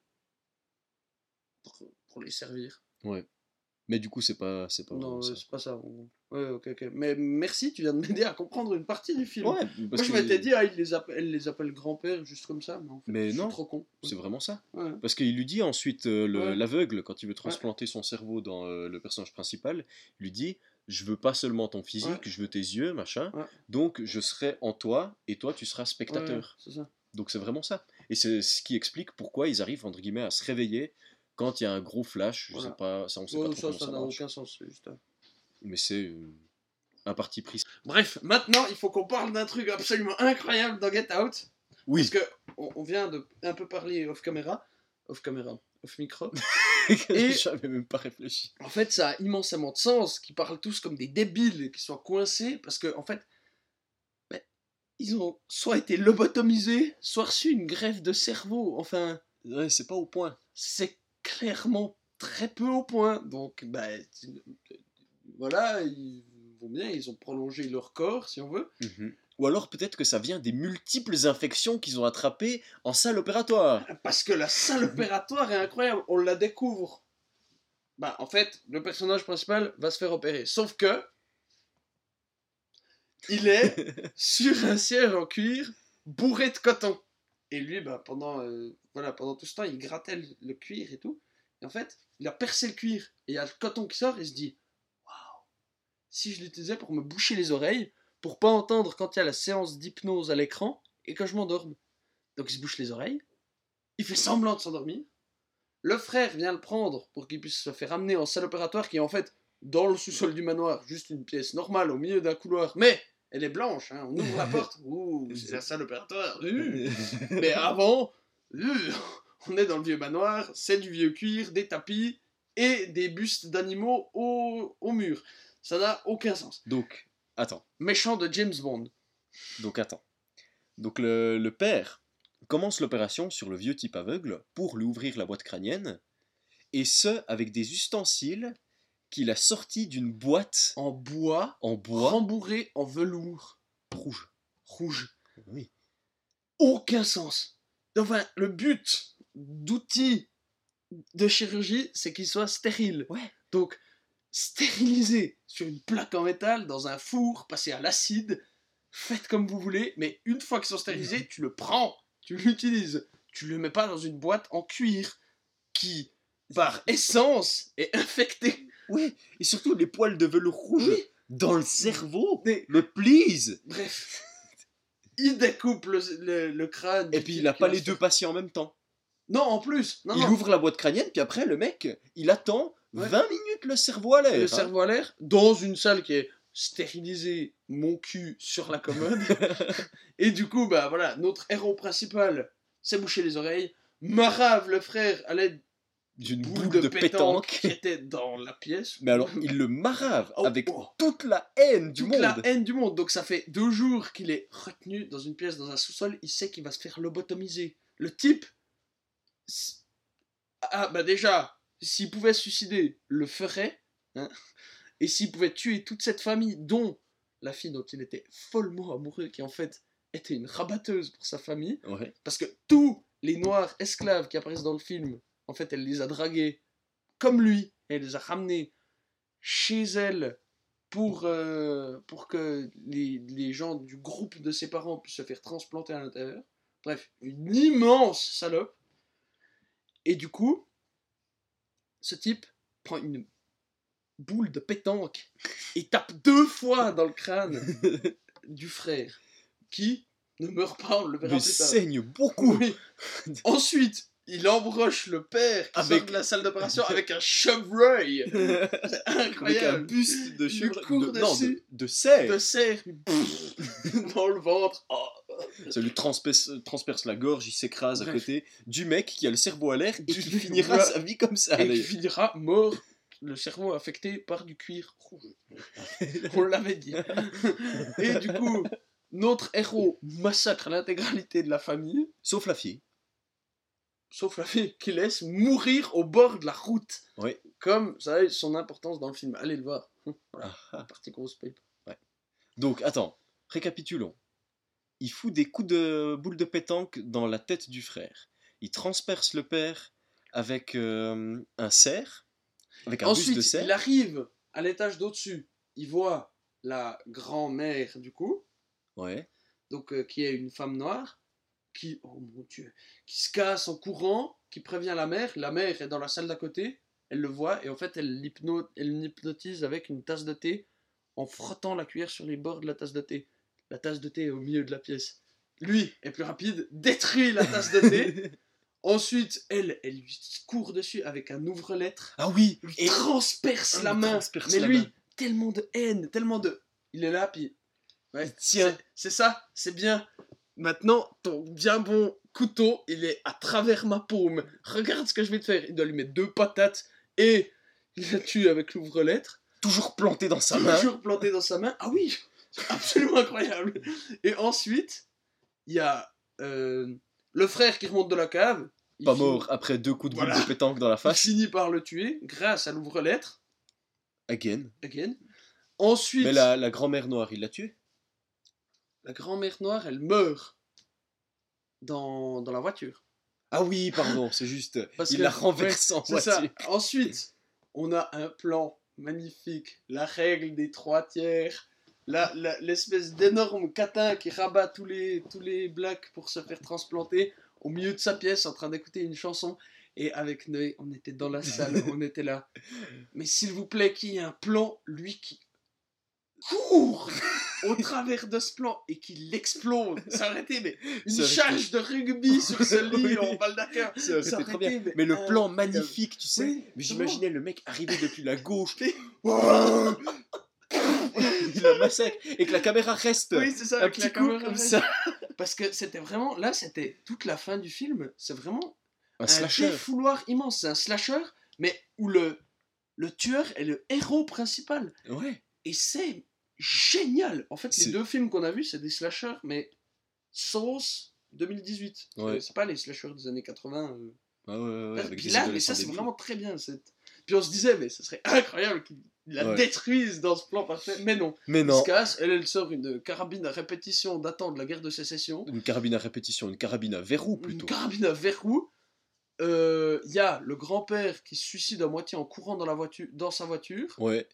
pour, pour les servir. Ouais. Mais du coup, c'est pas, c'est pas Non, c'est pas ça. Ouais, ok, ok. Mais merci, tu viens de m'aider à comprendre une partie du film. Ouais, Moi, parce je que m'étais dit, ah, il les appelle, elle les appelle grand-père, juste comme ça. Mais, en fait, Mais je non, trop con. c'est vraiment ça. Ouais. Parce qu'il lui dit ensuite, euh, l'aveugle, quand il veut transplanter son cerveau dans euh, le personnage principal, il lui dit Je veux pas seulement ton physique, Ouais. je veux tes yeux, machin. Ouais. Donc je serai en toi et toi tu seras Ouais, spectateur. c'est ça. Donc c'est vraiment ça. Et c'est ce qui explique pourquoi ils arrivent, entre guillemets, à se réveiller quand il y a un gros flash. Je Voilà. sais pas, ça on sait Ouais, pas trop ça, comment ça n'a marche. aucun sens. juste, euh. Mais c'est euh, un parti pris. Bref, maintenant, il faut qu'on parle d'un truc absolument incroyable dans Get Out. Oui, Parce que on, on vient de un peu parler off caméra. Off caméra. Off micro. *laughs* *laughs* et... J'avais même pas réfléchi. En fait, ça a immensément de sens qu'ils parlent tous comme des débiles qu'ils soient coincés parce que, en fait, ben, ils ont soit été lobotomisés, soit reçu une greffe de cerveau. Enfin, Ouais, c'est pas au point. c'est clairement très peu au point. Donc, ben, tu- voilà, ils vont bien, ils ont prolongé leur corps, si on veut. Ou alors peut-être que ça vient des multiples infections qu'ils ont attrapées en salle opératoire. Parce que la salle *laughs* opératoire est incroyable, on la découvre. Bah, en fait, le personnage principal va se faire opérer. Sauf que. Il est *laughs* sur un siège en cuir, bourré de coton. Et lui, bah, pendant, euh, voilà, pendant tout ce temps, il grattait le, le cuir et tout. Et en fait, il a percé le cuir. Et il y a le coton qui sort et il se dit Waouh Si je l'utilisais pour me boucher les oreilles, pour pas entendre quand il y a la séance d'hypnose à l'écran et que je m'endorme. Donc il se bouche les oreilles. Il fait semblant de s'endormir. Le frère vient le prendre pour qu'il puisse se faire amener en salle opératoire qui est en fait dans le sous-sol du manoir, juste une pièce normale au milieu d'un couloir. Mais elle est blanche, hein. on ouvre la porte. *laughs* Ouh, c'est la salle opératoire. Uh. *laughs* Mais avant, uh, on est dans le vieux manoir, c'est du vieux cuir, des tapis et des bustes d'animaux au, au mur. Ça n'a aucun sens. Donc, attends. Méchant de James Bond. Donc attends. Donc le, le père commence l'opération sur le vieux type aveugle pour lui ouvrir la boîte crânienne, et ce avec des ustensiles qu'il a sortis d'une boîte En bois, en bois rembourré en velours rouge. rouge. Oui. aucun sens. Enfin, le but d'outils de chirurgie, c'est qu'ils soient stériles. Ouais. Donc, stérilisés sur une plaque en métal, dans un four, passé à l'acide, faites comme vous voulez, mais une fois qu'ils sont stérilisés, tu le prends, tu l'utilises. Tu le mets pas dans une boîte en cuir qui, par essence, est infectée. Oui, et surtout les poils de velours rouge Oui. dans le cerveau. Mais- Le please Bref. Il découpe le, le- le crâne. Et puis il a pas les deux patients en même temps. Non, en plus. Non, il non. ouvre la boîte crânienne, puis après le mec, il attend Ouais. 20 minutes le cerveau à l'air. le hein. cerveau à l'air dans une salle qui est stérilisée, mon cul sur la commode. *laughs* et du coup, bah voilà, notre héros principal s'est bouché les oreilles. Marave, le frère, à l'aide D'une boule de, pétanque. qui était dans la pièce. Mais alors, il le marave Oh, avec oh. toute la haine du Toute monde. la haine du monde. Donc ça fait deux jours qu'il est retenu dans une pièce, dans un sous-sol. Il sait qu'il va se faire lobotomiser. Le type... Ah bah déjà, s'il pouvait se suicider, le ferait. hein. Et s'il pouvait tuer toute cette famille, dont la fille dont il était follement amoureux, qui en fait était une rabatteuse pour sa famille, Ouais. parce que tous les noirs esclaves qui apparaissent dans le film, en fait, elle les a dragués comme lui, et elle les a ramenés chez elle pour, euh, pour que les, les gens du groupe de ses parents puissent se faire transplanter à l'intérieur. Bref, une immense salope. Et du coup, ce type prend une boule de pétanque et tape deux fois dans le crâne *laughs* du frère, qui ne meurt pas, on le verra Mais plus tard. saigne beaucoup. Oui. *laughs* Ensuite, il embroche le père qui Avec- sort de la salle d'opération *laughs* avec un chevreuil. *laughs* avec un Incroyable. buste de Il chevre... court de, non, de, de cerf. De *laughs* dans le ventre. Oh, Ça lui transperce, transperce la gorge, il s'écrase à côté du mec qui a le cerveau à l'air et qui finira sa vie comme ça. et qui finira mort, le cerveau affecté par du cuir rouge. On l'avait dit. Et du coup, notre héros massacre l'intégralité de la famille, Sauf la fille. Sauf la fille qui laisse mourir au bord de la route. Oui. Comme ça a son importance dans le film. Allez le voir. *laughs* Voilà, Ah, partie grosse pape. Donc, attends, récapitulons. Il fout des coups de boule de pétanque dans la tête du frère. Il transperce le père avec euh, un cerf, avec un buste de Ensuite, cerf. il arrive à l'étage d'au-dessus. Il voit la grand-mère du coup, Ouais. donc euh, qui est une femme noire, qui, oh mon dieu, qui se casse en courant, qui prévient la mère. La mère est dans la salle d'à côté, elle le voit et en fait elle l'hypno- elle l'hypnotise avec une tasse de thé en frottant la cuillère sur les bords de la tasse de thé. La tasse de thé est au milieu de la pièce. Lui est plus rapide, détruit la tasse de thé. *laughs* Ensuite, elle, elle lui court dessus avec un ouvre-lettre, Ah oui lui Et transperce Ah, la main. transperce Mais la lui, main. tellement de haine, tellement de. Il est là, puis. Ouais, C'est ça, c'est bien. Maintenant, ton bien bon couteau, il est à travers ma paume. Regarde ce que je vais te faire. Il doit lui mettre deux patates et il la tue avec l'ouvre-lettre. toujours planté dans sa main. Toujours planté dans sa main. Ah oui, absolument incroyable. Et ensuite, il y a euh, le frère qui remonte de la cave. Il Pas finit- mort après deux coups de boule Voilà. de pétanque dans la Il face. finit par le tuer grâce à l'ouvre-lettre. Again. Again. Ensuite, Mais la, la grand-mère noire, il l'a tué la grand-mère noire, elle meurt dans, dans la voiture. Ah oui, pardon, c'est juste. *laughs* Parce il que- la renverse en C'est ça. voiture. Ensuite, on a un plan magnifique. La règle des trois tiers. L'espèce d'énorme catin qui rabat tous les, tous les blacks pour se faire transplanter au milieu de sa pièce en train d'écouter une chanson. Et avec Noé, on était dans la salle, *laughs* on était là. Mais s'il vous plaît, qu'il y ait un plan, lui qui court *laughs* au travers de ce plan et qui l'explose. Ça aurait été mais, une charge de rugby *laughs* sur ce lit Oui. en. Ça aurait été trop bien. Mais le plan magnifique, tu sais. Oui, mais j'imaginais le mec arriver depuis la gauche. *laughs* il massacre. Et que la caméra reste. Oui, c'est ça, un petit la coup comme reste. ça. Parce que c'était vraiment, là, c'était toute la fin du film. C'est vraiment Un un slasher. défouloir immense. C'est un slasher, mais où le, le tueur est le héros principal. Ouais. Et c'est génial. En fait, les deux films qu'on a vus, c'est des slashers, mais sauce 2018. C'est- Ouais. C'est pas les slashers des années 80. euh. Ah ouais, ouais, Puis là, mais ça, c'est vraiment très bien. Puis on se disait, mais ce serait incroyable qu'il la Ouais. détruise dans ce plan parfait. Mais non. Mais non. casse, elle, elle sort une carabine à répétition datant de la guerre de sécession. Une carabine à répétition, une carabine à verrou Une plutôt. carabine à verrou. Il y a le grand-père qui se suicide à moitié en courant dans, la voiture, dans sa voiture. Ouais.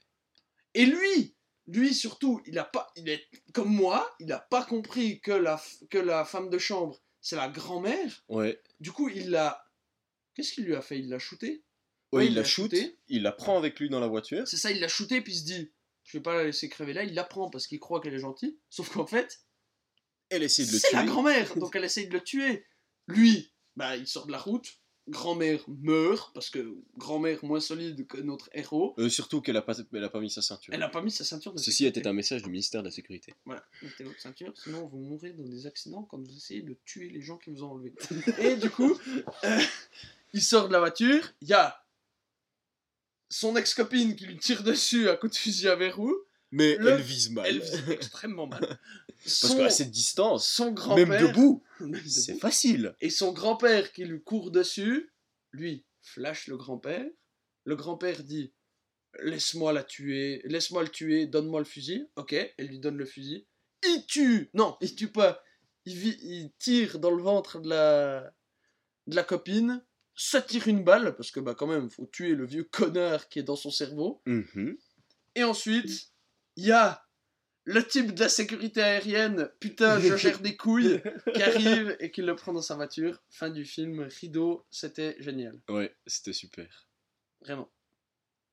Et lui, lui surtout, il a pas, il est comme moi, il n'a pas compris que la, que la femme de chambre, c'est la grand-mère. Ouais. Du coup, il l'a. Qu'est-ce qu'il lui a fait? Il l'a shooté Ouais, Ouais, il il la l'a shoot, shooté. il la prend avec lui dans la voiture. C'est ça, il l'a shooté, puis il se dit Je vais pas la laisser crever là. Il la prend parce qu'il croit qu'elle est gentille. Sauf qu'en fait, Elle essaie de le c'est tuer. la grand-mère, donc elle essaye de le tuer. Lui, bah, il sort de la route. Grand-mère meurt, parce que grand-mère moins solide que notre héros. Euh, surtout qu'elle a pas, elle a pas mis sa ceinture. Elle n'a pas mis sa ceinture de Ceci sécurité. était un message du ministère de la Sécurité. Voilà, mettez votre ceinture, sinon vous mourrez dans des accidents quand vous essayez de tuer les gens qui vous ont enlevé. *laughs* Et du coup, euh, il sort de la voiture, il y a son ex-copine qui lui tire dessus à coup de fusil à verrou. Mais Le- elle vise mal. Elle vise extrêmement mal. *laughs* Parce qu'à cette distance, son même grand-père. debout, *laughs* Même c'est debout. facile. Et son grand-père qui lui court dessus, lui, flash le grand-père. Le grand-père dit Laisse-moi la tuer, laisse-moi le tuer, donne-moi le fusil. Ok, elle lui donne le fusil. Il tue Non, il tue pas. Il, tire dans le ventre de la, de la copine, ça tire une balle, parce que bah quand même, faut tuer le vieux connard qui est dans son cerveau. Mhm. Et ensuite, il y a le type de la sécurité aérienne, putain, je *laughs* gère des couilles, qui arrive et qui le prend dans sa voiture. Fin du film, rideau, c'était génial. Ouais, c'était super. Vraiment.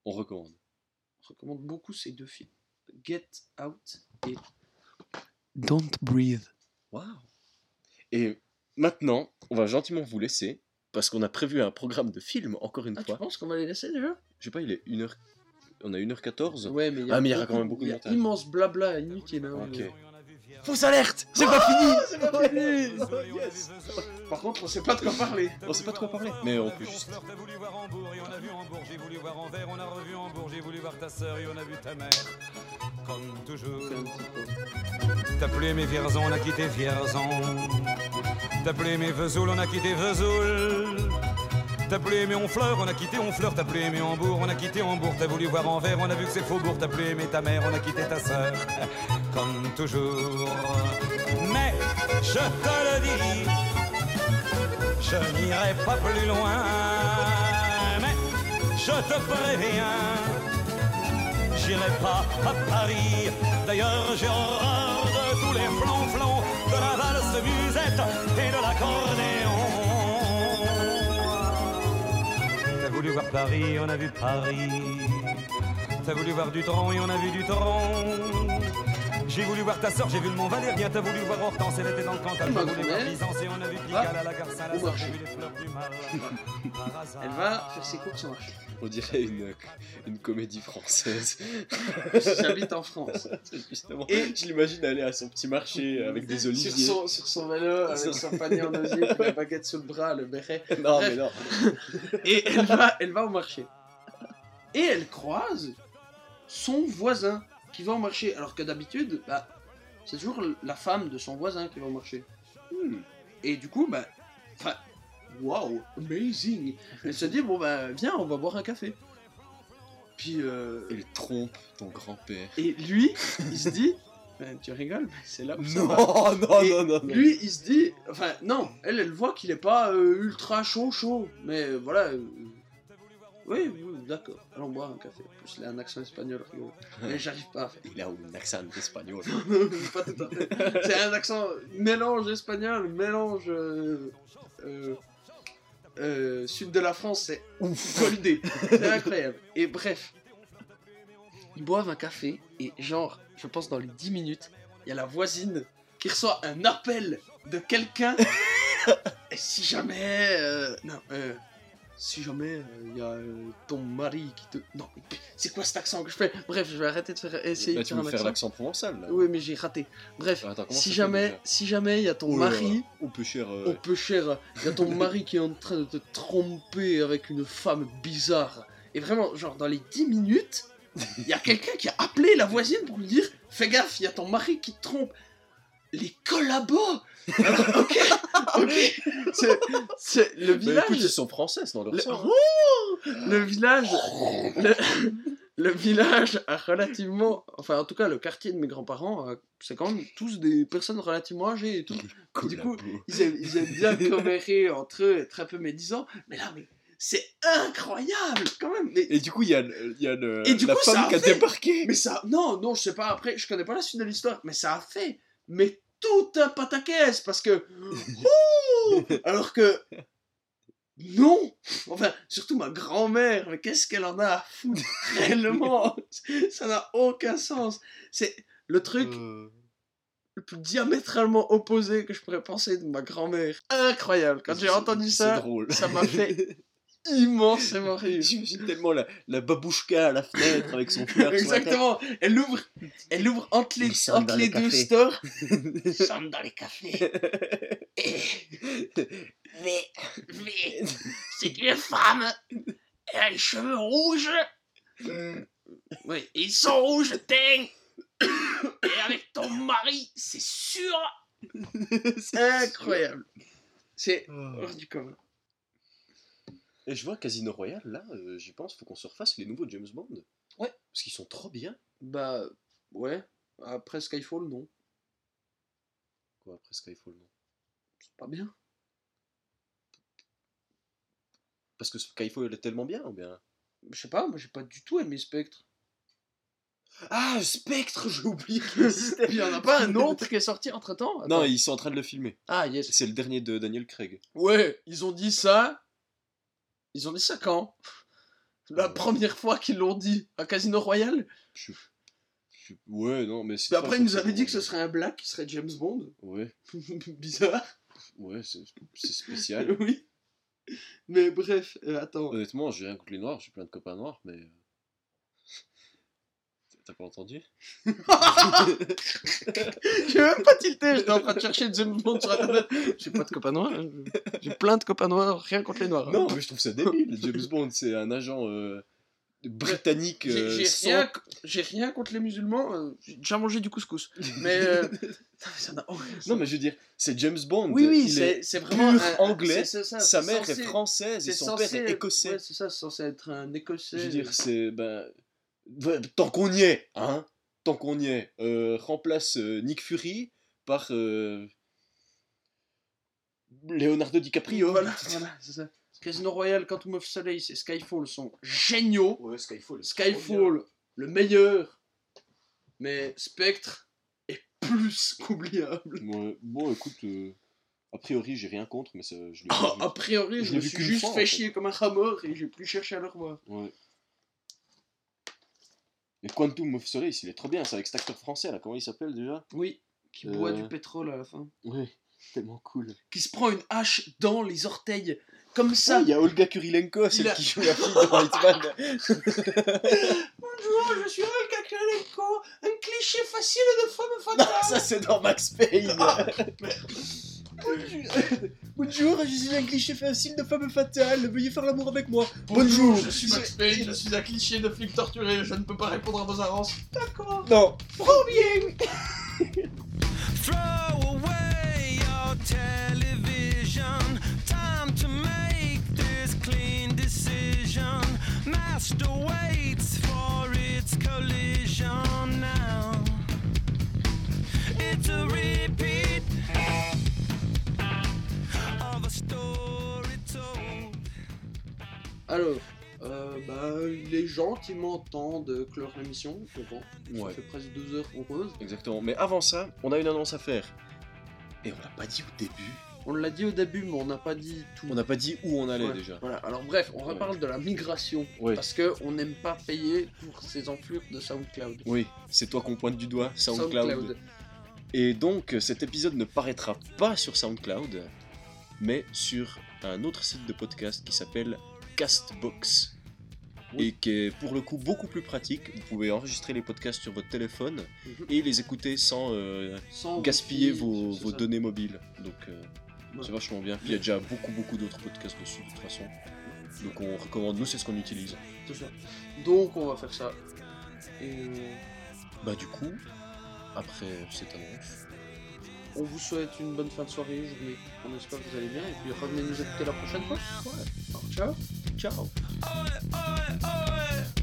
On recommande. Je recommande beaucoup ces deux films. Get Out et Don't breathe. Waouh. Et maintenant, on va gentiment vous laisser parce qu'on a prévu un programme de film encore une Ah, tu fois. penses qu'on va les laisser déjà? Je sais pas, il est 1h on a 1h14. Ouais, mais il y a, Ah, mais il y aura quand même beaucoup de y a montage. immense blabla inutile. hein, OK. mais- Fausse alerte C'est pas fini C'est pas fini Yes. Par contre, on sait pas de quoi parler. On sait pas de quoi parler. Mais on peut juste. T'as voulu voir Hambourg et on a vu Hambourg, j'ai voulu voir Anvers, on a revu Hambourg, j'ai voulu voir ta sœur et on a vu ta mère. Comme toujours. C'est un petit peu. T'as plus aimé Vierzon, on a quitté Vierzon. T'as plus aimé Vesoul, on a quitté Vesoul. T'as plus aimé Honfleur, on a quitté Honfleur. T'as plus aimé Hambourg, on a quitté Hambourg. T'as voulu voir Anvers, on a vu que c'est Faubourg. T'as plus aimé ta mère, on a quitté ta sœur. *laughs* Comme toujours. Mais je te le dis, je n'irai pas plus loin. Mais je te préviens. J'irai pas à Paris. D'ailleurs, j'ai horreur de tous les flonflons, de la valse musette et de l'accordéon. T'as voulu voir Paris, on a vu Paris. T'as voulu voir du tronc et on a vu du tronc. J'ai voulu voir ta soeur, j'ai vu le Mont Valérien. T'as voulu voir Hortense, elle était dans le Cantal. T'as Ma voulu voir grand-mère Byzance et on a vu Pigalle à la gare au Saint-Lazare. marché. J'ai vu les fleurs du mal. *laughs* Par hasard. Elle va faire ses courses en marché. On dirait une, une comédie française. *laughs* J'habite en France. Justement. Et- je l'imagine aller à son petit marché avec des Sur oliviers. son, sur son vélo, *laughs* avec Sur- son panier en osier, la baguette sous le bras, le béret. Non, Bref. mais non. Et elle va, elle va au marché. Et elle croise son voisin qui va au marché. Alors que d'habitude, bah, c'est toujours la femme de son voisin qui va au marché. Hmm. Et du coup, bah, waouh, amazing. Elle se dit, bon, bah, viens, on va boire un café. Puis, euh, Il trompe ton grand-père. et lui, il se dit, Ben, *laughs* tu rigoles, mais c'est là où ça va. Non, non, Et non, non, non. Lui, il se dit, enfin, non, elle, elle voit qu'il est pas euh, ultra chaud, chaud, mais euh, voilà. euh, oui, oui, oui, d'accord, allons boire un café. En plus, il a un accent espagnol, rigolo. Mais j'arrive pas à faire. Il a un accent espagnol. *laughs* pas tout à fait. C'est un accent mélange espagnol, mélange euh, euh, euh, sud de la France, c'est goldé. C'est incroyable. Et bref, ils boivent un café et genre, je pense dans les 10 minutes, il y a la voisine qui reçoit un appel de quelqu'un. *laughs* et si jamais, non, euh, si jamais euh, il y a euh, ton mari qui te, non, c'est quoi cet accent que je fais? Bref, je vais arrêter de faire essayer Là, de tu faire veux un faire accent. l'accent provençal, là. Oui, mais j'ai raté. Bref, Attends, si jamais, si jamais il y a ton Oh mari. Ou peu cher. euh, au peu cher, il y a ton mari qui est en train de te tromper avec une femme bizarre. Et vraiment, genre dans les 10 minutes, il y a quelqu'un qui a appelé la voisine pour lui dire Fais gaffe, il y a ton mari qui te trompe. Les collabos Alors, *laughs* ok, ok, c'est, c'est le village. écoute, ils sont français, c'est dans leur le, sang. hein. Le village, le, *laughs* le village a relativement, enfin en tout cas le quartier de mes grands-parents, a- c'est quand même tous des personnes relativement âgées et tout. Du coup, ils aiment, ils aiment bien commérer entre eux, être un peu médisants. Mais là, mais c'est incroyable quand même. Mais, Et du coup, il y a, y a le, Et du la coup, femme a qui a fait- débarqué. mais ça, non, non, je sais pas. Après, je connais pas la suite de l'histoire, mais ça a fait, mais tout un pataquès parce que, *laughs* Ouh alors que, non. Enfin, surtout ma grand-mère, mais qu'est-ce qu'elle en a à foutre *laughs* réellement? Ça n'a aucun sens. C'est le truc Euh, le plus diamétralement opposé que je pourrais penser de ma grand-mère. Incroyable. Quand j'ai entendu ça, drôle. ça m'a fait *laughs* immensément rire. J'imagine tellement la, la babouchka à la fenêtre avec son fleur. Exactement. Elle ouvre, elle ouvre entre les, Ils sont entre dans les les deux stores. *laughs* Ils sont dans les cafés. *laughs* Mais, mais, c'est une femme. Elle a les cheveux rouges. Oui, ils sont rouges, teint. Et avec ton mari, c'est sûr. *laughs* Incroyable. C'est hors du commun. Et je vois Casino Royale, là, euh, j'y pense, faut qu'on se refasse les nouveaux James Bond. Ouais. Parce qu'ils sont trop bien. Bah, ouais. Après Skyfall, non. Quoi, après Skyfall, non? C'est pas bien. Parce que Skyfall est tellement bien, ou bien? Je sais pas, moi j'ai pas du tout aimé Spectre. Ah, Spectre, j'ai oublié qu'il *laughs* existait. Il y en a pas un autre qui est sorti entre temps Non, ils sont en train de le filmer. Ah, yes. C'est le dernier de Daniel Craig. Ouais, ils ont dit ça. Ils ont dit ça quand? La première fois qu'ils l'ont dit à Casino. Je- je- Ouais, non, mais c'est. Puis après, ils nous avaient dit que ce serait un black qui serait James Bond. Ouais, *laughs* Bizarre. ouais, c'est c'est spécial. *laughs* oui. Mais bref, euh, attends. Honnêtement, j'ai rien contre les noirs, j'ai plein de copains noirs, mais. T'as pas entendu? *laughs* J'ai même pas tilté, j'étais en train de chercher James Bond sur internet. J'ai pas de copains noirs, hein. j'ai plein de copains noirs, rien contre les noirs. hein. Non, mais je trouve ça débile. James Bond, c'est un agent euh, britannique. J'ai euh, j'ai sans- rien, rien contre les musulmans, euh, j'ai déjà mangé du couscous. Mais. *laughs* ça. Non, mais je veux dire, c'est James Bond. oui, oui, c'est est c'est vraiment. pur un- anglais, ça, Sa mère censé- est française et son père censé est écossais. Ouais, c'est ça, c'est censé être un écossais. Je veux dire, c'est. Ben, tant qu'on y est, hein Tant qu'on y est, euh, remplace euh, Nick Fury par euh, Leonardo DiCaprio. Voilà, voilà, c'est ça. Casino Royale, Quantum of Solace et Skyfall sont géniaux. Ouais, Skyfall. Skyfall, le meilleur. Mais Spectre est plus *laughs* qu'oubliable. Ouais, bon, écoute, a priori, j'ai rien contre, mais ça, je l'ai Ah, a priori, Je me suis juste fois, en fait chier comme un mort et j'ai plus cherché à le revoir. Ouais. Et Quantum of Solace, il est trop bien, c'est avec cet acteur français là, comment il s'appelle déjà? Oui, qui Euh. boit du pétrole à la fin. Ouais, *laughs* tellement cool. Qui se prend une hache dans les orteils. Comme Ça, ça. il y a Olga Kurilenko, Il celle a- qui joue la fille dans Hitman. *laughs* Bonjour, je suis Olga Kurylenko, un cliché facile de femme non, fatale. *laughs* ça c'est dans Max Payne. Ah, *laughs* Bonjour, je suis un cliché facile de femme fatale, veuillez faire l'amour avec moi. Bonjour, je suis Max Payne, je suis un cliché de flic torturé, je ne peux pas répondre à vos avances. D'accord. Non. Trop bien. Alors, euh, bah, est gentiment temps de clore l'émission. je pense. Ouais. Ça fait presque deux heures qu'on pose. Exactement, mais avant ça, on a une annonce à faire. Et on l'a pas dit au début. On l'a dit au début, mais on n'a pas dit tout. On n'a pas dit où on allait Ouais, déjà. Voilà, alors bref, on Ouais. reparle de la migration. Parce qu'on n'aime pas payer pour ces enflures de SoundCloud. Oui, c'est toi qu'on pointe du doigt, SoundCloud. Et donc, cet épisode ne paraîtra pas sur SoundCloud, mais sur un autre site de podcast qui s'appelle Castbox. Oui. Et qui est pour le coup beaucoup plus pratique. Vous pouvez enregistrer les podcasts sur votre téléphone Mhm. et les écouter sans euh, Sans gaspiller wifi, vos, données mobiles. Donc, euh, Ouais. c'est vachement bien. Puis il y a déjà beaucoup, beaucoup d'autres podcasts dessus de toute façon. Donc, on recommande. Nous, c'est ce qu'on utilise. Ça. Donc on va faire ça. Et Bah, du coup, après cette annonce. on vous souhaite une bonne fin de soirée, journée. On espère que vous allez bien. Et puis revenez nous écouter la prochaine fois. Ouais. Alors, ciao. Ciao! Throw